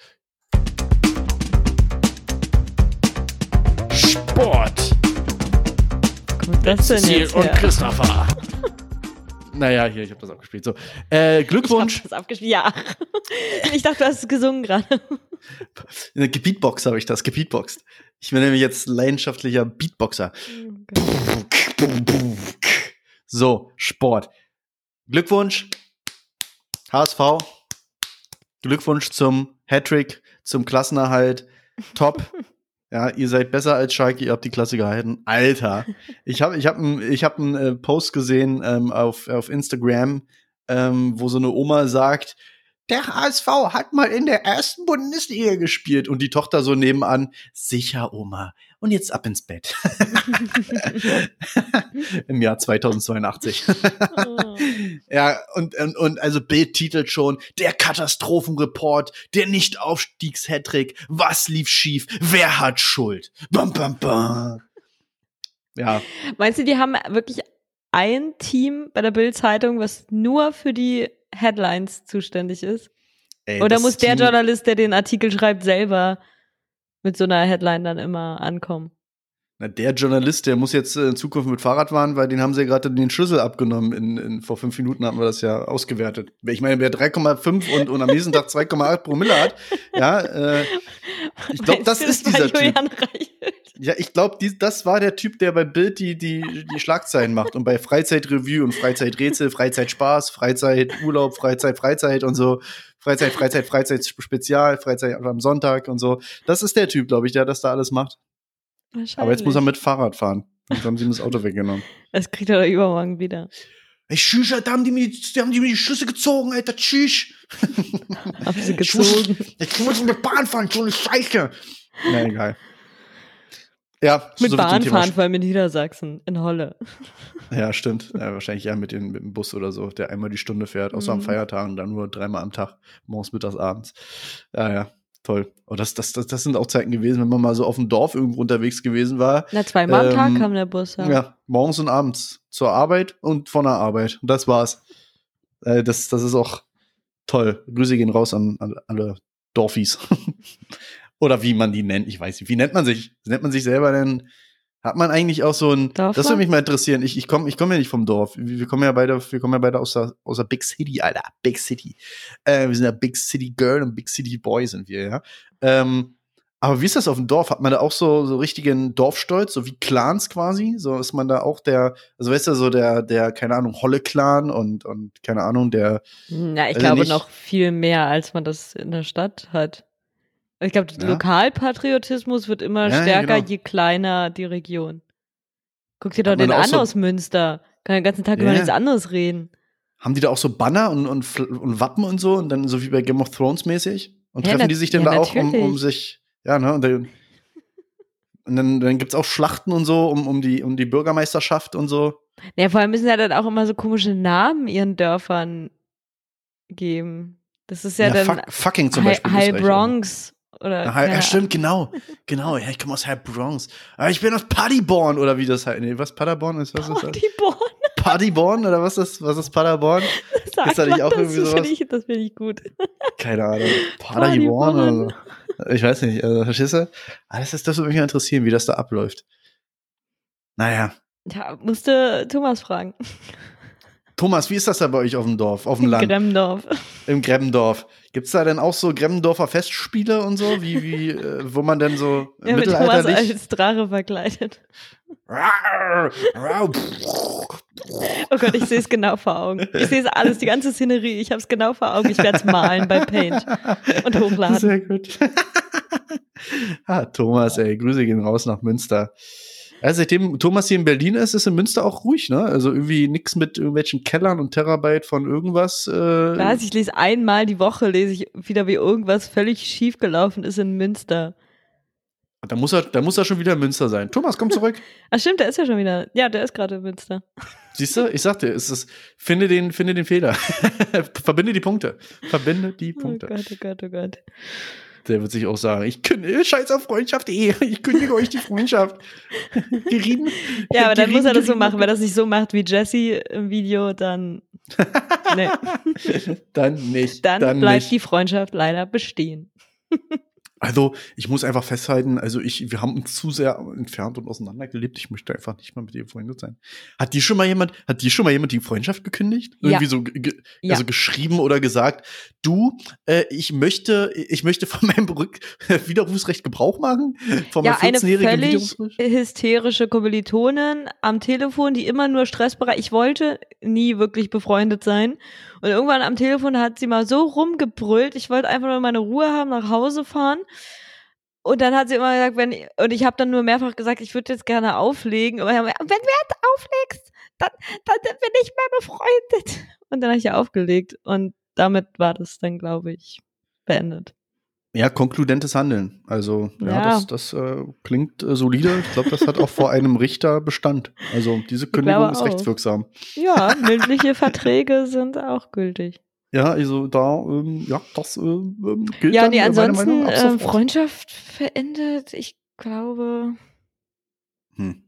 Sport. Kommt das denn jetzt und her? Christopher. Naja, hier, ich habe das abgespielt. So, äh, Glückwunsch. Ich hab das abgespielt. Ja. Ich dachte, du hast es gesungen gerade. In der Gebeatbox habe ich das, gebeatboxt. Ich bin nämlich jetzt leidenschaftlicher Beatboxer. So, Sport. Glückwunsch, HSV. Glückwunsch zum Hattrick, zum Klassenerhalt. Top. Ja, ihr seid besser als Schalke, ihr habt die Klasse gehalten. Alter. Ich habe ich hab einen ich hab einen, äh, Post gesehen ähm, auf, auf Instagram, ähm, wo so eine Oma sagt, der HSV hat mal in der ersten Bundesliga gespielt und die Tochter so nebenan, sicher Oma. Und jetzt ab ins Bett. Im Jahr 2082. Oh. ja, und, und, und also Bild titelt schon, der Katastrophenreport, der Nicht-Aufstiegs-Hattrick, was lief schief, wer hat Schuld? Bam, bam, bam. Ja, Meinst du, die haben wirklich ein Team bei der Bild-Zeitung, was nur für die Headlines zuständig ist? ey, Oder muss der Journalist, der den Artikel schreibt, selber mit so einer Headline dann immer ankommen? Na, der Journalist, der muss jetzt in Zukunft mit Fahrrad fahren, weil den haben sie ja gerade den Schlüssel abgenommen. In, in, vor fünf Minuten hatten wir das ja ausgewertet. Ich meine, wer 3,5 und, und am nächsten Tag 2,8 Promille hat, ja, äh, Ich glaub, Meinst das du, ist dieser Typ. Julian Reichelt? Ja, ich glaube, das war der Typ, der bei Bild die, die, die Schlagzeilen macht und bei Freizeitrevue und Freizeiträtsel, Freizeitspaß, Freizeiturlaub, Freizeit, Freizeit und so. Freizeit, Freizeit, Freizeit Spezial, Freizeit am Sonntag und so. Das ist der Typ, glaube ich, der das da alles macht. Aber jetzt muss er mit Fahrrad fahren. Jetzt haben sie ihm das Auto weggenommen. Das kriegt er doch übermorgen wieder. Ey, tschüss, Alter, haben die mir, die haben die mir die Schlüsse gezogen, Alter, tschüss. Haben sie Ich muss, gezogen. jetzt muss ich mit Bahn fahren, so eine Scheiße. Na, egal. Ja, Mit so Bahn fahren, vor allem in Niedersachsen, in Holle. Ja, stimmt. Ja, wahrscheinlich eher mit, dem- mit dem Bus oder so, der einmal die Stunde fährt, außer am Mhm. Feiertagen, dann nur dreimal am Tag, morgens, mittags, abends. Ja, ja, toll. Und das, das, das, das sind auch Zeiten gewesen, wenn man mal so auf dem Dorf irgendwo unterwegs gewesen war. Na, zweimal am Tag Ähm, kam der Bus, ja. Ja. morgens und abends zur Arbeit und von der Arbeit. Und das war's. Äh, das, das ist auch toll. Grüße gehen raus an, an alle Dorfis. Oder wie man die nennt, ich weiß nicht. Wie nennt man sich? Nennt man sich selber denn? Hat man eigentlich auch so ein. Dorfler? Das würde mich mal interessieren. Ich, ich komme ich komm ja nicht vom Dorf. Wir wir kommen ja beide, wir kommen ja beide aus der, aus der Big City, Alter. Big City. Äh, wir sind ja Big City Girl und Big City Boy sind wir, ja. Ähm, aber wie ist das auf dem Dorf? Hat man da auch so, so richtigen Dorfstolz, so wie Clans quasi? So ist man da auch der, also weißt du, so der, der, keine Ahnung, Holle-Clan und, und keine Ahnung, der, Na, ich Also glaube nicht- noch viel mehr, als man das in der Stadt hat. Ich glaube, Ja. Lokalpatriotismus wird immer Ja, ja, stärker, genau. je kleiner die Region. Guck dir doch den an so- aus Münster. Kann den ganzen Tag Ja, über ja. nichts anderes reden. Haben die da auch so Banner und, und, und Wappen und so und dann so wie bei Game of Thrones mäßig? Und Ja, treffen die sich denn ja, da auch, um, um sich, ja, ne? Und dann, und dann, dann gibt's auch Schlachten und so um, um, die, um die Bürgermeisterschaft und so. Ja, vor allem müssen ja dann auch immer so komische Namen ihren Dörfern geben. Das ist ja, dann fuck, fucking zum High, Beispiel. High recht, Bronx oder Ja, keine ja, stimmt, genau. Genau, ja, ich komme aus High Bronx. Aber ich bin aus Paderborn oder wie das heißt. Nee, was Paderborn ist? Was ist das? Paderborn. Paderborn oder was ist, was ist Paderborn? Sag Ist da nicht auch das irgendwie sowas? ich, das finde ich gut. Keine Ahnung. Paderborn oder so. Ich weiß nicht, also, verstehst du? Aber das, ist, das würde mich interessieren, wie das da abläuft. Naja. Ja, musste Thomas fragen. Thomas, wie ist das da bei euch auf dem Dorf, auf dem In Land, Gremmendorf. im Grebbendorf? Gibt's da denn auch so Grebbendorfer Festspiele und so, wie, wie, äh, wo man denn so Ja, mit Thomas mittelalterlich? als Drache verkleidet. Oh Gott, ich sehe es genau vor Augen. Ich sehe es alles, die ganze Szenerie. Ich habe es genau vor Augen. Ich werde es malen bei Paint und hochladen. Sehr gut. ah, Thomas, ey, Grüße gehen raus nach Münster. Also seitdem Thomas hier in Berlin ist, ist in Münster auch ruhig, ne? Also irgendwie nix mit irgendwelchen Kellern und Terabyte von irgendwas. Äh, Was? Ich lese einmal die Woche, lese ich wieder, wie irgendwas völlig schief gelaufen ist in Münster. da, muss er, da muss er schon wieder in Münster sein. Thomas, komm zurück. Ach stimmt, der ist ja schon wieder. Ja, der ist gerade in Münster. Siehst du? Ich sagte, es ist, finde den, finde den Fehler. Verbinde die Punkte. Verbinde die Oh Punkte. Gott, oh Gott, oh Gott. Der wird sich auch sagen, ich kündige, scheiß auf Freundschaft, eh. Ich kündige euch die Freundschaft. Gerieben. Ja, aber dann muss er das so machen. Wenn er das nicht so macht wie Jesse im Video, dann. Nee. Dann nicht. Dann, bleibt nicht. die Freundschaft leider bestehen. Also, ich muss einfach festhalten, also ich, wir haben uns zu sehr entfernt und auseinandergelebt. Ich möchte einfach nicht mal mit ihr befreundet sein. Hat die schon mal jemand, hat die schon mal jemand die Freundschaft gekündigt? Ja. Irgendwie so, ge- Ja. also geschrieben oder gesagt, du, äh, ich möchte, ich möchte von meinem Rück Widerrufsrecht Gebrauch machen? Von Ja, eine 14-jährigen völlig hysterische Kommilitonin am Telefon, die immer nur stressbereit. Ich wollte nie wirklich befreundet sein. Und irgendwann am Telefon hat sie mal so rumgebrüllt. Ich wollte einfach nur meine Ruhe haben, nach Hause fahren. Und dann hat sie immer gesagt, wenn und ich habe dann nur mehrfach gesagt, ich würde jetzt gerne auflegen. Und, dann, wenn du jetzt auflegst, dann, dann bin ich mehr befreundet. Und dann habe ich ja aufgelegt und damit war das dann, glaube ich, beendet. Ja, konkludentes Handeln. Also, ja, Ja. das, das äh, klingt äh, solide. Ich glaube, das hat auch vor einem Richter Bestand. Also, diese Kündigung ist rechtswirksam. Ja, mündliche Verträge sind auch gültig. Ja, also da, ähm, ja, das äh, ähm, gilt Ja, dann nee, äh, ansonsten sofort. Freundschaft verendet, ich glaube, Hm.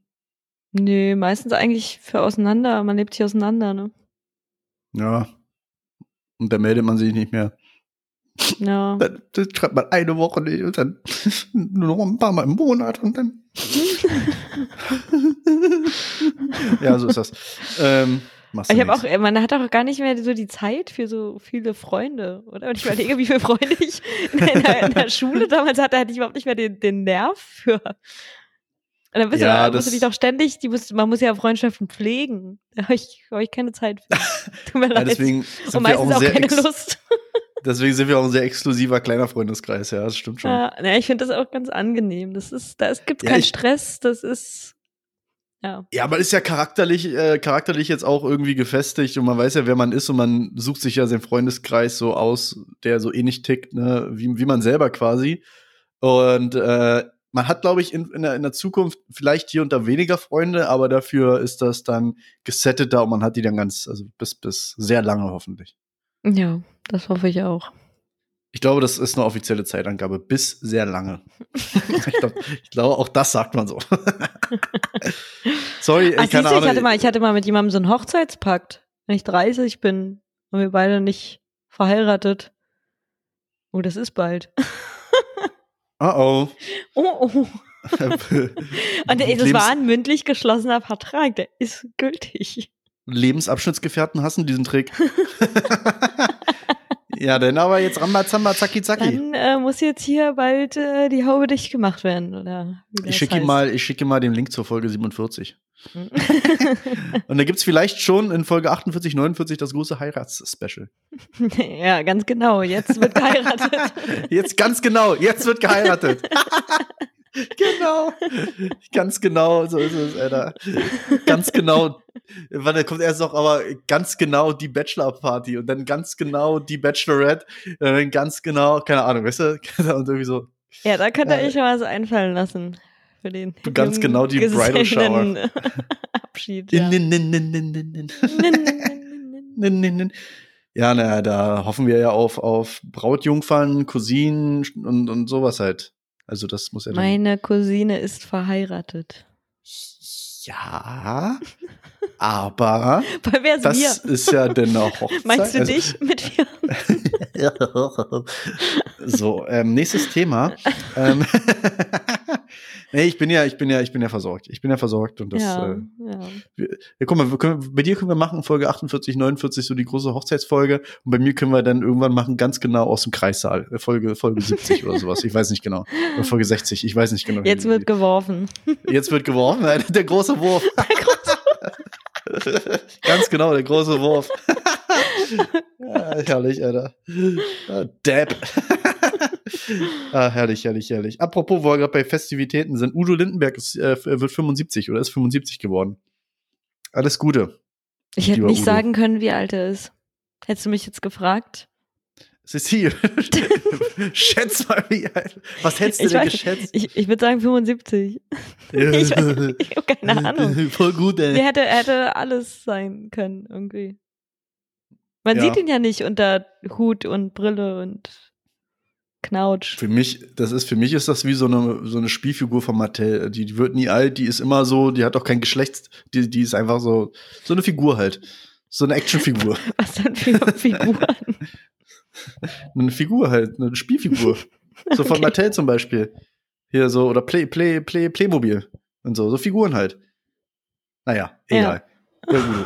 nee, meistens eigentlich für auseinander. Man lebt sich auseinander, ne? Ja. Und da meldet man sich nicht mehr. Ja. Dann, dann schreibt man eine Woche nicht und dann nur noch ein paar Mal im Monat und dann. ja, so ist das. Ähm, Ich habe auch, äh, man hat auch gar nicht mehr so die Zeit für so viele Freunde, oder? Und ich überlege, wie viele Freunde ich in der, in der Schule damals hatte, hatte ich überhaupt nicht mehr den, den Nerv für. Und dann bist Ja, du, musst du dich doch ständig, die muss, man muss ja Freundschaften pflegen. Da habe ich, hab ich keine Zeit für. Tut mir ja, leid. deswegen Und wir auch meistens auch sehr keine Lust. Deswegen sind wir auch ein sehr exklusiver kleiner Freundeskreis, ja, das stimmt schon. Ja, ja, ich finde das auch ganz angenehm. Das ist, da es gibt Ja, keinen ich- Stress, das ist, ja. Ja, aber ist ja charakterlich, äh, charakterlich jetzt auch irgendwie gefestigt und man weiß ja, wer man ist und man sucht sich ja seinen Freundeskreis so aus, der so ähnlich tickt, ne, wie, wie man selber quasi. Und äh, man hat, glaube ich, in, in, der, in der Zukunft vielleicht hier und da weniger Freunde, aber dafür ist das dann gesettet da und man hat die dann ganz, also bis, bis sehr lange hoffentlich. Ja, das hoffe ich auch. Ich glaube, das ist eine offizielle Zeitangabe. Bis sehr lange. ich, glaub, glaube, auch das sagt man so. Sorry, Ach, ich keine du, ich hatte mal, ich hatte mal mit jemandem so einen Hochzeitspakt, wenn ich 30 bin und wir beide nicht verheiratet. Oh, das ist bald. Oh Oh, oh. oh. Und ey, das war ein mündlich geschlossener Vertrag, der ist gültig. Lebensabschnittsgefährten hassen diesen Trick. ja, dann aber jetzt Rambazamba, zacki, zacki. Dann äh, muss jetzt hier bald äh, die Haube dicht gemacht werden, oder Ich schicke ihm mal, ich schicke mal den Link zur Folge 47. Und dann gibt's vielleicht schon in Folge 48, 49 das große Heirats-Special. ja, ganz genau. Jetzt wird geheiratet. jetzt ganz genau, jetzt wird geheiratet. Genau. Ganz genau, so ist es, Alter. Ganz genau. Wann kommt erst noch aber ganz genau die Bachelor-Party und dann ganz genau die Bachelorette, und dann ganz genau, keine Ahnung, weißt du? Und irgendwie so. Ja, da könnte ihr euch schon was einfallen lassen. Für den ganz genau die Bridal Shower. Abschied. Ja. Ja, naja, da hoffen wir ja auf, auf Brautjungfern, Cousinen und, und sowas halt. Also das muss ja dann Meine Cousine ist verheiratet. Ja, aber Bei wer ist das ist ja dennoch Hochzeit. Meinst du also, dich mit wir? so, ähm, nächstes Thema. ähm, nee, ich bin ja, ich bin ja, ich bin ja versorgt. Ich bin ja versorgt und das. ja, Äh, ja. wir, ja, guck mal, wir können, bei dir können wir machen Folge 48, 49 so die große Hochzeitsfolge und bei mir können wir dann irgendwann machen ganz genau aus dem Kreissaal äh, Folge Folge 70 oder sowas. Ich weiß nicht genau. Oder Folge 60. Ich weiß nicht genau. Jetzt wird geworfen. Jetzt wird geworfen, der große Wurf. Ganz genau, der große Wurf. ja, herrlich, Alter. Ah, Dab. ah, herrlich, herrlich, herrlich. Apropos, wo wir gerade bei Festivitäten sind, Udo Lindenberg ist, äh, wird 75 oder ist 75 geworden. Alles Gute. Ich hätte nicht Udo. sagen können, wie alt er ist. Hättest du mich jetzt gefragt? Cecile, schätz mal, wie alt. Was hättest du Ich denn weiß- geschätzt? Ich, ich würde sagen 75. Ich, weiß- ich habe keine Ahnung. Voll gut, ey. Der hätte, hätte alles sein können, irgendwie. Man Ja. sieht ihn ja nicht unter Hut und Brille und Knautsch. Für mich, das ist, für mich ist das wie so eine, so eine Spielfigur von Mattel. Die, die wird nie alt, die ist immer so, die hat auch kein Geschlecht, die, die ist einfach so, so eine Figur halt. So eine Actionfigur. Was denn für Figuren? eine Figur halt, eine Spielfigur. So von Okay. Mattel zum Beispiel. Hier so, oder Play, Play, Play, Playmobil. Und so, so Figuren halt. Naja, egal. Ja.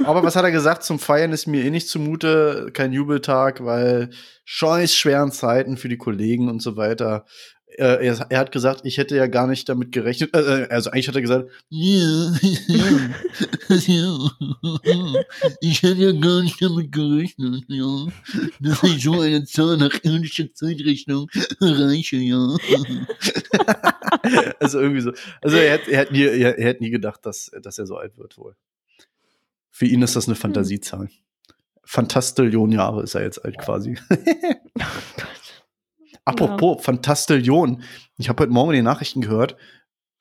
Aber was hat er gesagt? Zum Feiern ist mir eh nicht zumute, kein Jubeltag, weil scheiß schweren Zeiten für die Kollegen und so weiter. Äh, er, er hat gesagt, ich hätte ja gar nicht damit gerechnet. Äh, also eigentlich hat er gesagt, ich hätte ja gar nicht damit gerechnet, ja, dass ich so eine Zahl nach irdischer Zeitrechnung erreiche, ja. also irgendwie so. Also er hat, er hat nie, er, er hat nie gedacht, dass, dass er so alt wird wohl. Für ihn ist das eine Fantasiezahl. Fantastillion Jahre ist er jetzt alt quasi. Apropos Fantastillion. Ich habe heute Morgen in den Nachrichten gehört,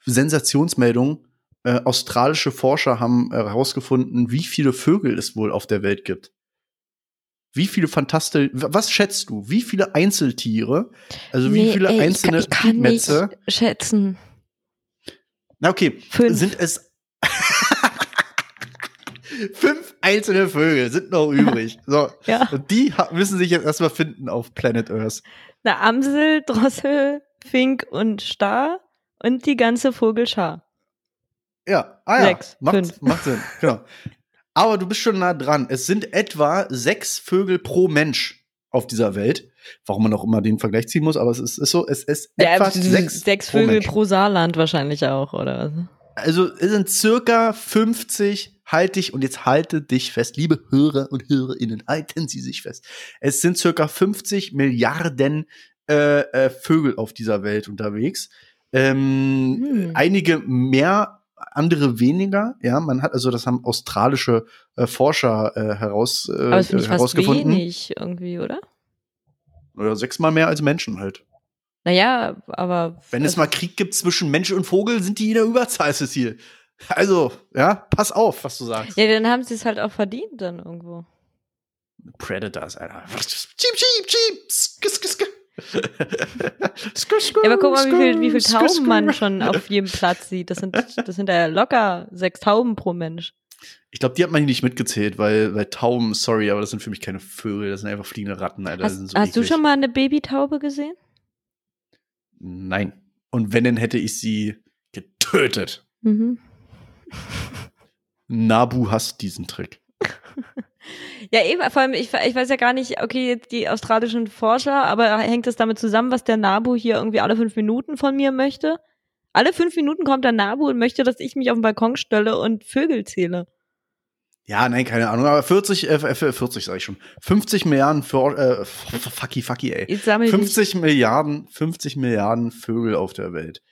Sensationsmeldung, äh, australische Forscher haben herausgefunden, wie viele Vögel es wohl auf der Welt gibt. Wie viele Fantastil, was schätzt du? Wie viele Einzeltiere? Also wie Nee, viele ey, einzelne ich kann, ich kann nicht Metze? schätzen. Na okay, Fünf. sind es fünf einzelne Vögel sind noch übrig. So, Ja. und die müssen sich jetzt erstmal finden auf Planet Earth. Eine Amsel, Drossel, Fink und Star und die ganze Vogelschar. Ja, ah ja, Sechs, macht, fünf. macht Sinn, genau. Aber du bist schon nah dran. Es sind etwa sechs Vögel pro Mensch auf dieser Welt. Warum man auch immer den Vergleich ziehen muss, aber es ist, ist so, es ist etwa sechs, sechs pro Vögel Mensch. pro Saarland wahrscheinlich auch, oder was? Also es sind circa 50, halt dich, und jetzt halte dich fest, liebe Hörer und Hörerinnen, halten Sie sich fest. Es sind circa 50 Milliarden äh, äh, Vögel auf dieser Welt unterwegs. Ähm, Hm. Einige mehr, andere weniger. Ja, man hat, also das haben australische äh, Forscher äh, heraus, äh, Aber das ich fast herausgefunden. wenig irgendwie, oder? Oder sechsmal mehr als Menschen halt. Naja, aber. Wenn es mal Krieg gibt zwischen Mensch und Vogel, sind die in der Überzahl, Cecil. Also, ja, pass auf, was du sagst. Ja, dann haben sie es halt auch verdient dann irgendwo. Predators, Alter. Cheep, cheep, cheep. Sk, sk, sk. Sk, sk, Ja, aber guck mal, wie viel, wie viel. Tauben man schon auf jedem Platz sieht. Das sind, das sind ja locker sechs Tauben pro Mensch. Ich glaube, die hat man nicht mitgezählt, weil, weil Tauben, sorry, aber das sind für mich keine Vögel, das sind einfach fliegende Ratten, Alter. Hast, so hast du schon mal eine Babytaube gesehen? Nein. Und wenn, dann hätte ich sie getötet. Mhm. Nabu hasst diesen Trick. Ja, eben, vor allem, ich, ich weiß ja gar nicht, okay, jetzt die australischen Forscher, aber hängt das damit zusammen, was der Nabu hier irgendwie alle fünf Minuten von mir möchte? Alle fünf Minuten kommt der Nabu und möchte, dass ich mich auf den Balkon stelle und Vögel zähle. Ja, nein, keine Ahnung, aber 40, äh, 40 sag ich schon. 50 Milliarden für, äh, fucky, fucky, ey. Jetzt sammel 50 Milliarden, 50 Milliarden Vögel auf der Welt.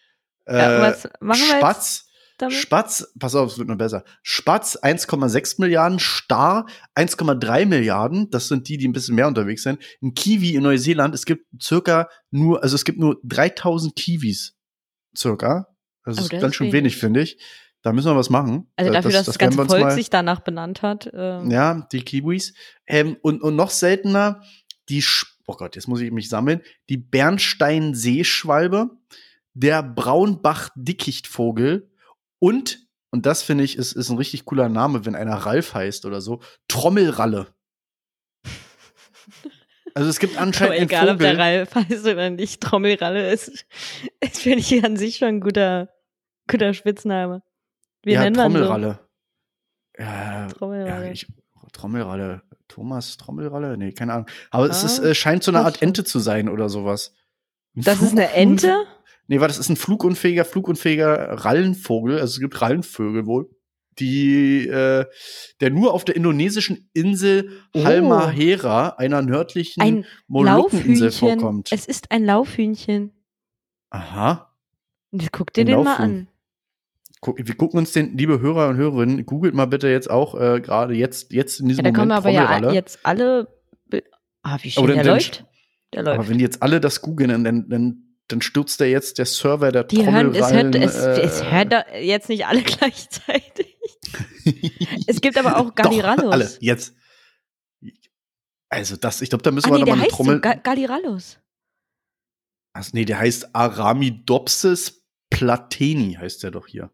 Äh, Ja, was machen wir Spatz, damit? Spatz, pass auf, es wird noch besser. Spatz 1,6 Milliarden, Star 1,3 Milliarden, das sind die, die ein bisschen mehr unterwegs sind. Ein Kiwi in Neuseeland, es gibt circa nur, also es gibt nur 3000 Kiwis, circa. Also Oh, das ist das ganz schön wenig. wenig, finde ich. Da müssen wir was machen. Also Äh, dafür, dass das, werden ganze Volk mal- sich danach benannt hat. Ähm, ja, die Kiwis. Ähm, und, und noch seltener, die, oh Gott, jetzt muss ich mich sammeln, die Bernsteinseeschwalbe, der Braunbach-Dickichtvogel und, und das finde ich, ist, ist ein richtig cooler Name, wenn einer Ralf heißt oder so, Trommelralle. Also es gibt Aber anscheinend einen egal, ob der. Ralf heißt oder nicht, Trommelralle ist, ist finde ich an sich schon ein guter, guter Spitzname. Wie ja, nennt man so? Trommelralle. Ja, Trommelralle. Ja, ich, Trommelralle. Thomas Trommelralle? Nee, keine Ahnung. Aber es Ah, ist, äh, scheint so eine Art. Ente zu sein oder sowas. Das ist eine Ente? Nee, warte, das ist ein flugunfähiger, flugunfähiger Rallenvogel. Also es gibt Rallenvögel wohl, die, äh, der nur auf der indonesischen Insel Oh. Halmahera, einer nördlichen Ein Molukkeninsel vorkommt. Es ist ein Laufhühnchen. Aha. Guck dir Ein den mal Laufhuhn. an. Guck, wir gucken uns den, liebe Hörer und Hörerinnen, googelt mal bitte jetzt auch äh, gerade jetzt, jetzt in Ja, diesem da kommen Moment aber ja jetzt alle. Ah, wie schön Aber der dann- läuft. Der läuft. Aber wenn die jetzt alle das googeln, dann, dann, dann stürzt der jetzt der Server der die hören, es hört, es, äh, es hört jetzt nicht alle gleichzeitig. Es gibt aber auch Galirallos. Doch, alle, jetzt. Also das, ich glaube, da müssen Ah, wir nee, noch der mal eine heißt so, Trommel. Ga Galirallos. Also, nee, der heißt Aramidopsis plateni, heißt der doch hier.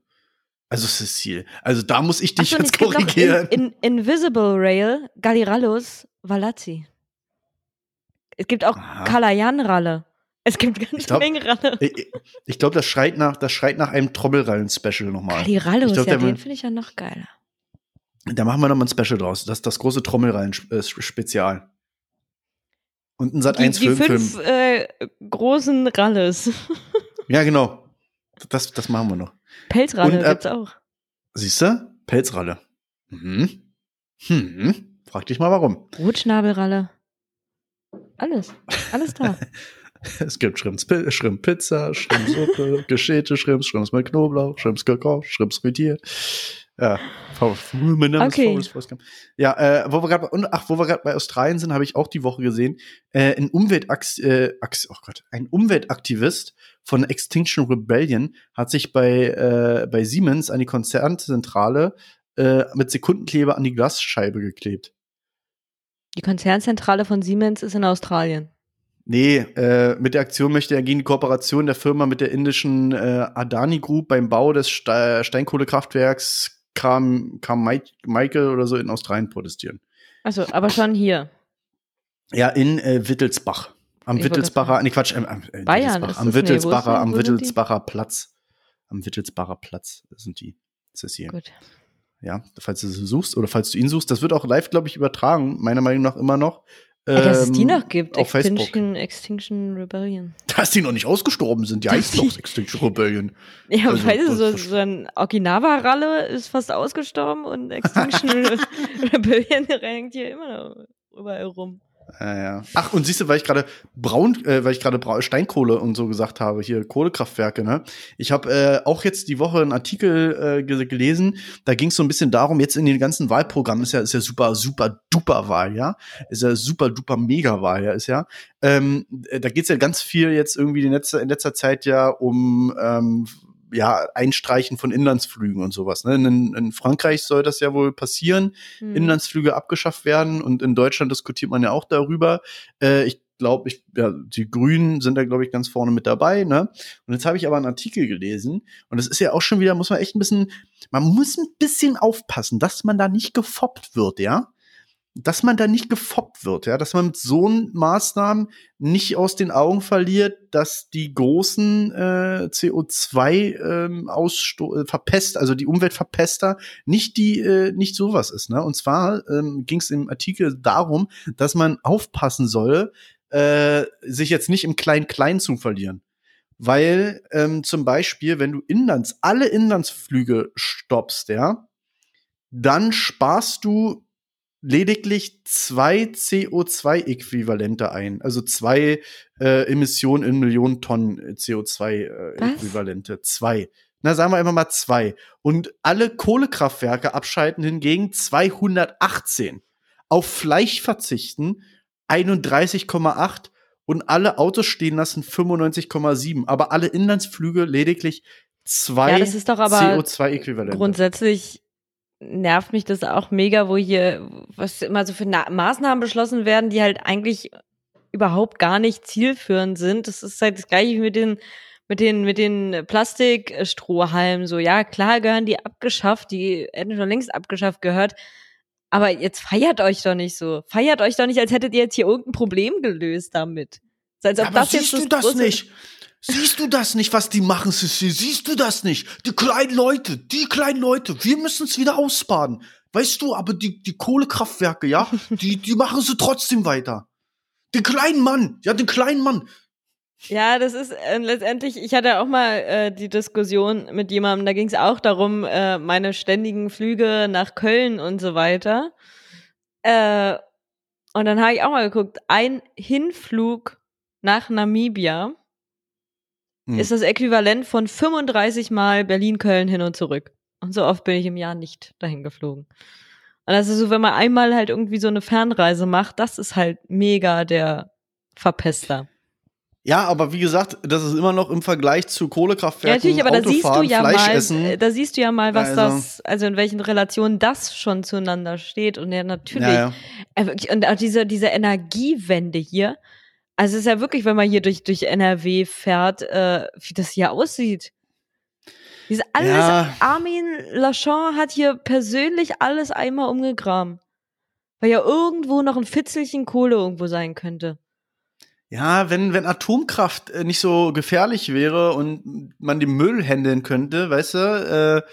Also Cecil. Also da muss ich dich und jetzt korrigieren. in, in Invisible Rail Galirallus Valazzi. Es gibt auch. Kalayan-Ralle. Es gibt ganz Ich glaub- Menge Ralle. ich ich glaube, das schreit nach, das schreit nach einem Trommelrallen-Special nochmal. Galirallus, Ich glaub, ja, den finde ich ja noch geiler. Da machen wir nochmal ein Special draus. Das ist das große Trommelrallen-Spezial. Und ein Sat Die, 1 die Filmfilm. fünf äh, großen Ralles. Ja, genau. Das, das machen wir noch. Pelzralle Und, äh, gibt's auch. Siehst du? Pelzralle. Mhm. Hm. Frag dich mal warum. Rotschnabelralle. Alles. Alles da. Es gibt Schrimps, Schrimppizza, Schrimpsuppe, geschälte Schrimps, Schrimps mit Knoblauch, Schrimps gekocht, Schrimps frittiert. Ja, Okay. Ja, äh, wo wir gerade bei, ach, wo wir gerade bei Australien sind, habe ich auch die Woche gesehen, äh, ein Umweltax, äh, Ax, oh Gott, ein Umweltaktivist von Extinction Rebellion hat sich bei äh, bei Siemens an die Konzernzentrale äh, mit Sekundenkleber an die Glasscheibe geklebt. Die Konzernzentrale von Siemens ist in Australien. Nee, äh, mit der Aktion möchte er gegen die Kooperation der Firma mit der indischen äh, Adani Group beim Bau des Ste Steinkohlekraftwerks Carm Carmichael oder so in Australien protestieren. Also, aber schon hier. Ja, in äh, Wittelsbach. Am Ich Wittelsbacher, nee Quatsch, am- äh, Bayern Wittelsbach, ist am? Nee, Wittelsbacher, denn- am? Wittelsbacher Platz. Am Wittelsbacher Platz sind die. Das ist hier. Gut. Ja, falls du sie suchst oder falls du ihn suchst, das wird auch live, glaube ich, übertragen, meiner Meinung nach immer noch. Ja, dass es die ähm, noch gibt. auf Facebook. Extinction, Extinction Rebellion. Dass die noch nicht ausgestorben sind, die heißt doch Extinction Rebellion. Ja, Also, weißt du, so, so ein Okinawa-Ralle ist fast ausgestorben und Extinction Rebellion rennt hier immer noch überall rum. Ja, ja. Ach, und siehst du, weil ich gerade braun, äh, weil ich gerade Steinkohle und so gesagt habe, hier Kohlekraftwerke, ne? Ich habe äh, auch jetzt die Woche einen Artikel äh, ge gelesen, da ging es so ein bisschen darum, jetzt in den ganzen Wahlprogrammen ist ja, ist ja super, super duper Wahl, ja? Ist ja super duper mega Wahl, ja, ist ja. Ähm, äh, da geht's ja ganz viel jetzt irgendwie in letzter, in letzter Zeit ja um ähm, ja, Einstreichen von Inlandsflügen und sowas. Ne? In, in Frankreich soll das ja wohl passieren. Hm. Inlandsflüge abgeschafft werden und in Deutschland diskutiert man ja auch darüber. Äh, ich glaube, ich, ja, die Grünen sind da, glaube ich, ganz vorne mit dabei, ne? Und jetzt habe ich aber einen Artikel gelesen und das ist ja auch schon wieder, muss man echt ein bisschen, man muss ein bisschen aufpassen, dass man da nicht gefoppt wird, ja? Dass man da nicht gefoppt wird, ja, dass man mit so Maßnahmen nicht aus den Augen verliert, dass die großen äh, CO2 ähm, Aussto äh, verpest, also die Umweltverpester, nicht die, äh, nicht sowas ist, ne? Und zwar ähm, ging es im Artikel darum, dass man aufpassen soll, äh, sich jetzt nicht im Klein-Klein zu verlieren. weil ähm, zum Beispiel, wenn du Inlands, alle Inlandsflüge stoppst, ja, dann sparst du lediglich zwei CO2-Äquivalente ein. Also zwei äh, Emissionen in Millionen Tonnen CO2-Äquivalente. Äh, zwei. Na, sagen wir einfach mal zwei. Und alle Kohlekraftwerke abschalten hingegen 218. Auf Fleisch verzichten 31,8 und alle Autos stehen lassen 95,7. Aber alle Inlandsflüge lediglich zwei ja, CO2-Äquivalente. Grundsätzlich nervt mich das auch mega, wo hier, was immer so für Na Maßnahmen beschlossen werden, die halt eigentlich überhaupt gar nicht zielführend sind. Das ist halt das gleiche mit den, mit den, mit den Plastikstrohhalmen. So, ja, klar gehören die abgeschafft, die hätten schon längst abgeschafft gehört. Aber jetzt feiert euch doch nicht so. Feiert euch doch nicht, als hättet ihr jetzt hier irgendein Problem gelöst damit. Als ob aber das siehst jetzt das du das nicht? Siehst du das nicht, was die machen, Sissi? Siehst du das nicht? Die kleinen Leute, die kleinen Leute, wir müssen es wieder ausbaden. Weißt du, aber die, die Kohlekraftwerke, ja, die, die machen sie trotzdem weiter. Den kleinen Mann, ja, den kleinen Mann. Ja, das ist äh, letztendlich, ich hatte auch mal äh, die Diskussion mit jemandem, da ging es auch darum, äh, meine ständigen Flüge nach Köln und so weiter. Äh, und dann habe ich auch mal geguckt, ein Hinflug nach Namibia hm. ist das Äquivalent von 35 Mal Berlin-Köln hin und zurück. Und so oft bin ich im Jahr nicht dahin geflogen. Und das ist so, wenn man einmal halt irgendwie so eine Fernreise macht, das ist halt mega der Verpester. Ja, aber wie gesagt, das ist immer noch im Vergleich zu Kohlekraftwerken. Ja, natürlich, aber da siehst du ja mal, essen. Da siehst du ja mal, was also. das, also in welchen Relationen das schon zueinander steht. Und ja, natürlich, ja, ja. Äh, und auch diese, diese Energiewende hier, also es ist ja wirklich, wenn man hier durch, durch NRW fährt, äh, wie das hier aussieht. Diese alles, ja. Armin Lachon hat hier persönlich alles einmal umgegraben. Weil ja irgendwo noch ein Fitzelchen Kohle irgendwo sein könnte. Ja, wenn, wenn Atomkraft äh, nicht so gefährlich wäre und man den Müll handeln könnte, weißt du, äh,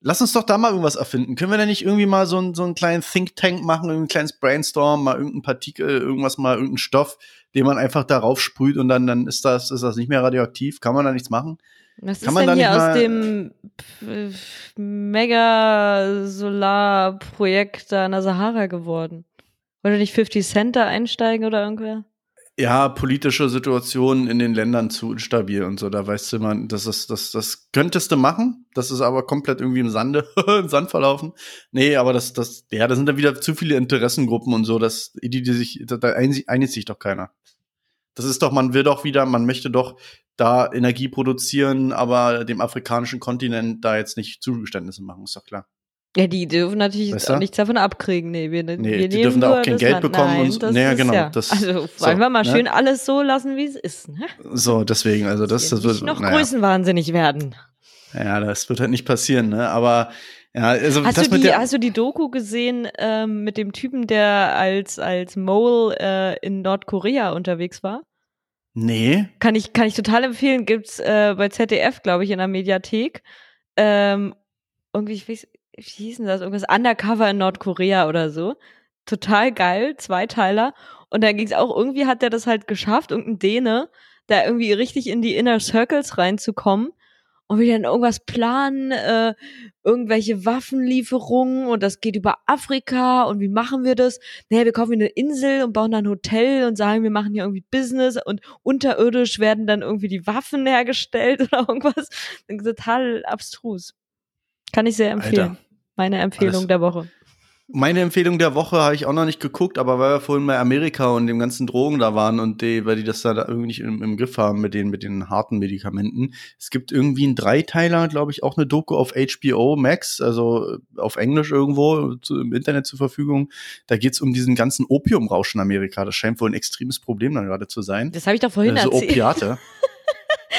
lass uns doch da mal irgendwas erfinden. Können wir denn nicht irgendwie mal so, ein, so einen kleinen Think Tank machen, ein kleines Brainstorm, mal irgendein Partikel, irgendwas mal, irgendeinen Stoff, den man einfach darauf sprüht und dann, dann ist das, ist das nicht mehr radioaktiv? Kann man da nichts machen? Was Kann ist denn hier aus dem Mega-Solar-Projekt da in der Sahara geworden? Wollte nicht 50 Cent da einsteigen oder irgendwer? Ja, politische Situationen in den Ländern zu instabil und so. Da weißt du man, das ist, das, das könntest du machen. Das ist aber komplett irgendwie im Sande, im Sand verlaufen. Nee, aber das, das, ja, da sind da wieder zu viele Interessengruppen und so, dass, die, die sich, da einigt sich doch keiner. Das ist doch, man will doch wieder, man möchte doch da Energie produzieren, aber dem afrikanischen Kontinent da jetzt nicht Zugeständnisse machen, ist doch klar. Ja, die dürfen natürlich weißt du? auch nichts davon abkriegen. Nee, wir, nee, wir die dürfen da auch kein Geld Land. bekommen. Nein, und, das nee, genau. Ja. Das, also so, einfach mal ne? schön alles so lassen, wie es ist. Ne? So, deswegen, also das, das wird noch naja. größenwahnsinnig werden. Ja, das wird halt nicht passieren, ne? Aber ja, also hast, du die, hast du die Doku gesehen ähm, mit dem Typen, der als, als Mole äh, in Nordkorea unterwegs war? Nee. Kann ich, kann ich total empfehlen. Gibt's äh, bei ZDF, glaube ich, in der Mediathek. Ähm, irgendwie, ich weiß, wie hieß denn das? Irgendwas Undercover in Nordkorea oder so. Total geil, Zweiteiler. Und da ging es auch, irgendwie hat der das halt geschafft, irgendein Däne, da irgendwie richtig in die Inner Circles reinzukommen und wir dann irgendwas planen, äh, irgendwelche Waffenlieferungen und das geht über Afrika und wie machen wir das? Naja, wir kaufen eine Insel und bauen dann ein Hotel und sagen, wir machen hier irgendwie Business und unterirdisch werden dann irgendwie die Waffen hergestellt oder irgendwas. Total abstrus. Kann ich sehr empfehlen. Alter. Meine Empfehlung Alles. der Woche. Meine Empfehlung der Woche habe ich auch noch nicht geguckt, aber weil wir vorhin bei Amerika und dem ganzen Drogen da waren und die, weil die das da, irgendwie nicht im, im, Griff haben mit den, mit den harten Medikamenten. Es gibt irgendwie einen Dreiteiler, glaube ich, auch eine Doku auf HBO Max, also auf Englisch irgendwo zu, im Internet zur Verfügung. Da geht es um diesen ganzen Opiumrausch in Amerika. Das scheint wohl ein extremes Problem dann gerade zu sein. Das habe ich doch vorhin also erzählt. Opiate.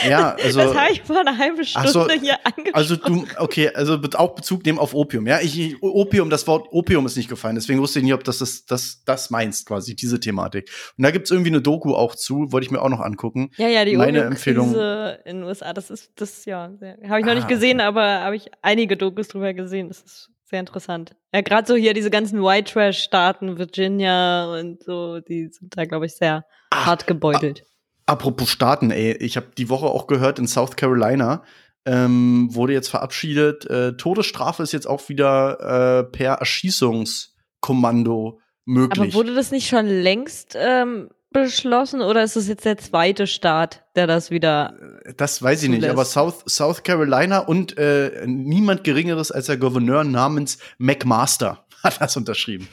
Ja, also. Das habe ich vor einer halben Stunde so, hier angesprochen. Also du, okay, also auch Bezug nehmen auf Opium. Ja, ich, Opium, das Wort Opium ist nicht gefallen. Deswegen wusste ich nicht, ob das das, das, das meinst, quasi, diese Thematik. Und da gibt's irgendwie eine Doku auch zu, wollte ich mir auch noch angucken. Ja, ja, die Meine Empfehlung. in den USA, das ist, das, ja, habe ich noch ah, nicht gesehen, okay. aber habe ich einige Dokus drüber gesehen. Das ist sehr interessant. Ja, gerade so hier diese ganzen White Trash-Staaten, Virginia und so, die sind da, glaube ich, sehr Ach, hart gebeutelt. Apropos Staaten, ey, ich habe die Woche auch gehört in South Carolina ähm, wurde jetzt verabschiedet. Äh, Todesstrafe ist jetzt auch wieder äh, per Erschießungskommando möglich. Aber wurde das nicht schon längst ähm, beschlossen oder ist es jetzt der zweite Staat, der das wieder? Das weiß ich zulässt? nicht, aber South, South Carolina und äh, niemand Geringeres als der Gouverneur namens McMaster hat das unterschrieben.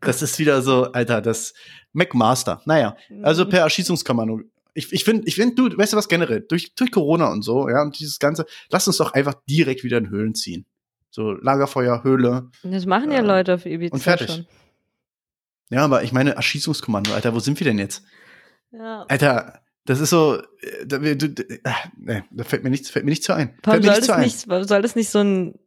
Das ist wieder so, Alter, das McMaster. Naja, also mhm. per Erschießungskommando. Ich, ich finde, ich find, du, weißt du was generell, durch, durch Corona und so, ja, und dieses Ganze, lass uns doch einfach direkt wieder in Höhlen ziehen. So Lagerfeuer, Höhle. Das machen ja äh, Leute auf Ibiza und fertig. schon. Ja, aber ich meine Erschießungskommando, Alter, wo sind wir denn jetzt? Ja. Alter, das ist so, äh, da, du, äh, nee, da fällt mir nichts, fällt mir nichts zu ein. Warum soll, das nicht, soll das nicht so ein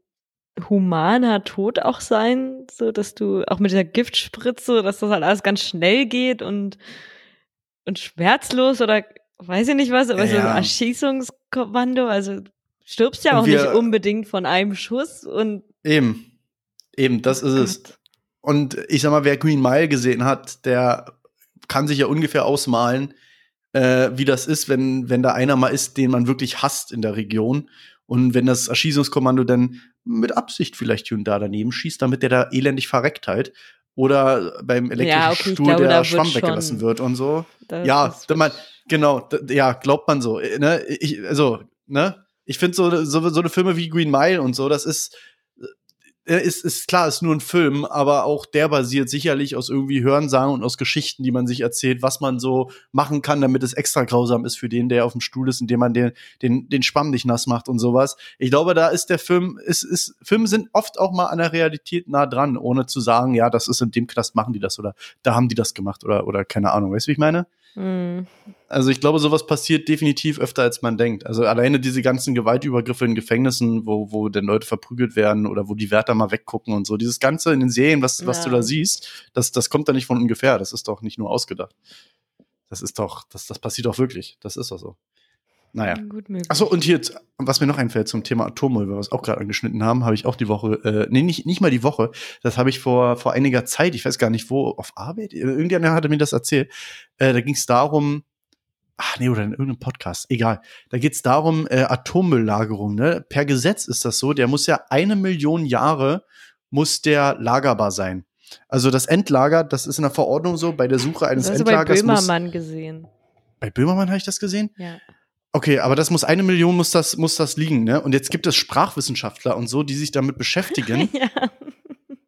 humaner Tod auch sein, so dass du auch mit dieser Giftspritze, dass das halt alles ganz schnell geht und und schmerzlos oder weiß ich nicht was, aber ja. so ein Erschießungskommando, also stirbst ja auch wir, nicht unbedingt von einem Schuss und eben, eben, das ist es. Und ich sag mal, wer Green Mile gesehen hat, der kann sich ja ungefähr ausmalen, äh, wie das ist, wenn, wenn da einer mal ist, den man wirklich hasst in der Region. Und wenn das Erschießungskommando dann mit Absicht vielleicht hier und da daneben schießt, damit der da elendig verreckt halt. Oder beim elektrischen ja, okay, Stuhl glaube, der Schwamm weggelassen wird und so. ja, man, genau, ja, glaubt man so. Äh, ne? Ich, also, ne? Ich finde so, so, so eine Filme wie Green Mile und so, das ist, ist, ist klar, ist nur ein Film, aber auch der basiert sicherlich aus irgendwie Hörensagen und aus Geschichten, die man sich erzählt, was man so machen kann, damit es extra grausam ist für den, der auf dem Stuhl ist, indem man den, den, den Schwamm nicht nass macht und sowas. Ich glaube, da ist der Film, ist, ist, Filme sind oft auch mal an der Realität nah dran, ohne zu sagen, ja, das ist in dem Knast machen die das oder da haben die das gemacht oder, oder keine Ahnung. Weißt du, wie ich meine? Mhm. Also ich glaube, sowas passiert definitiv öfter, als man denkt. Also alleine diese ganzen Gewaltübergriffe in Gefängnissen, wo, wo denn Leute verprügelt werden oder wo die Wärter mal weggucken und so. Dieses Ganze in den Serien, was, was ja. du da siehst, das, das kommt da nicht von ungefähr. Das ist doch nicht nur ausgedacht. Das ist doch, das, das passiert doch wirklich. Das ist doch so. Naja. Gut Achso, und hier, was mir noch einfällt zum Thema Atommüll, weil wir es auch gerade angeschnitten haben, habe ich auch die Woche, äh, nee, nicht, nicht mal die Woche, das habe ich vor, vor einiger Zeit, ich weiß gar nicht wo, auf Arbeit, irgendjemand hatte mir das erzählt, äh, da ging es darum, ach nee, oder in irgendeinem Podcast, egal. Da geht es darum, äh, Atommülllagerung, ne? Per Gesetz ist das so, der muss ja eine Million Jahre, muss der lagerbar sein. Also das Endlager, das ist in der Verordnung so, bei der Suche eines das hast Endlagers. Du bei Böhmermann muss, gesehen. Bei Böhmermann habe ich das gesehen? Ja. Okay, aber das muss eine Million muss das muss das liegen, ne? Und jetzt gibt es Sprachwissenschaftler und so, die sich damit beschäftigen. ja.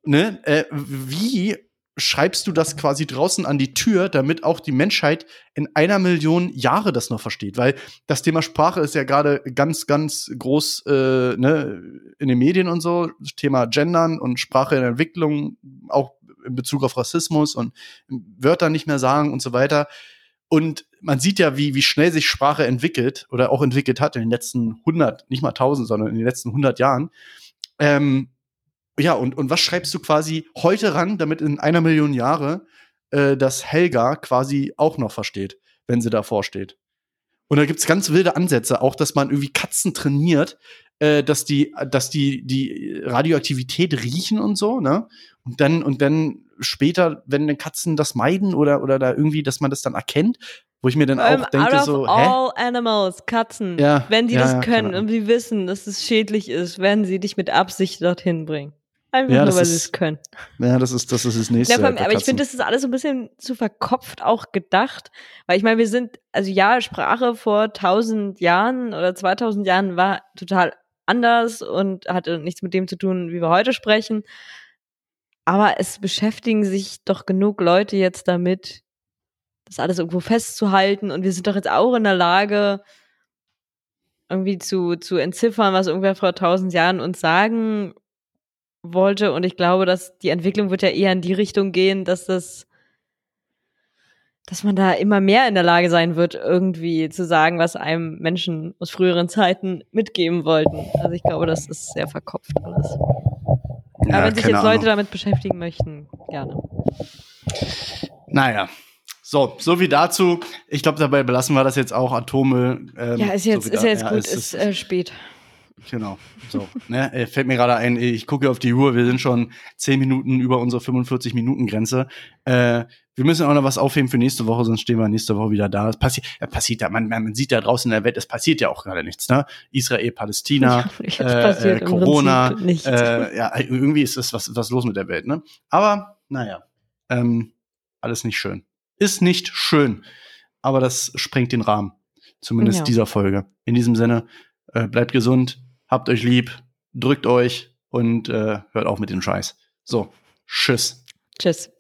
Ne? Äh, wie schreibst du das quasi draußen an die Tür, damit auch die Menschheit in einer Million Jahre das noch versteht? Weil das Thema Sprache ist ja gerade ganz, ganz groß äh, ne, in den Medien und so. Das Thema Gendern und Sprache in Entwicklung, auch in Bezug auf Rassismus und Wörter nicht mehr sagen und so weiter. Und man sieht ja, wie, wie schnell sich Sprache entwickelt oder auch entwickelt hat in den letzten 100, nicht mal 1000, sondern in den letzten 100 Jahren. Ähm, ja, und, und was schreibst du quasi heute ran, damit in einer Million Jahre äh, das Helga quasi auch noch versteht, wenn sie davor steht? Und da gibt's ganz wilde Ansätze, auch dass man irgendwie Katzen trainiert, äh, dass die, dass die, die Radioaktivität riechen und so, ne? Und dann, und dann später, wenn Katzen das meiden oder, oder da irgendwie, dass man das dann erkennt, wo ich mir dann auch um, denke, out so, of hä? all animals, Katzen, ja, wenn die ja, das können genau. und sie wissen, dass es schädlich ist, werden sie dich mit Absicht dorthin bringen. Einfach ja, nur, weil sie es können. Ja, das ist, das ist das nächste. Ja, allem, aber ich finde, das ist alles so ein bisschen zu verkopft auch gedacht. Weil ich meine, wir sind, also ja, Sprache vor tausend Jahren oder 2000 Jahren war total anders und hatte nichts mit dem zu tun, wie wir heute sprechen. Aber es beschäftigen sich doch genug Leute jetzt damit, das alles irgendwo festzuhalten. Und wir sind doch jetzt auch in der Lage, irgendwie zu, zu entziffern, was irgendwer vor tausend Jahren uns sagen wollte. Und ich glaube, dass die Entwicklung wird ja eher in die Richtung gehen, dass das, dass man da immer mehr in der Lage sein wird, irgendwie zu sagen, was einem Menschen aus früheren Zeiten mitgeben wollten. Also ich glaube, das ist sehr verkopft alles. Ja, Aber wenn sich jetzt Ahnung. Leute damit beschäftigen möchten, gerne. Naja, so, so wie dazu. Ich glaube, dabei belassen wir das jetzt auch. Atome. Ähm, ja, ist jetzt, so ist jetzt ja, gut, ist, ist äh, spät. Genau. So, ne, äh, fällt mir gerade ein, ich gucke auf die Uhr, wir sind schon zehn Minuten über unsere 45 Minuten Grenze. Äh, wir müssen auch noch was aufheben für nächste Woche, sonst stehen wir nächste Woche wieder da. Es passiert, ja, passiert ja, man, man sieht da draußen in der Welt, es passiert ja auch gerade nichts, ne? Israel, Palästina, ja, äh, Corona, äh, ja, irgendwie ist es was, was los mit der Welt, ne? Aber, naja, ähm, alles nicht schön. Ist nicht schön, aber das sprengt den Rahmen. Zumindest ja. dieser Folge. In diesem Sinne, äh, bleibt gesund, habt euch lieb, drückt euch und äh, hört auf mit dem Scheiß. So, tschüss. Tschüss.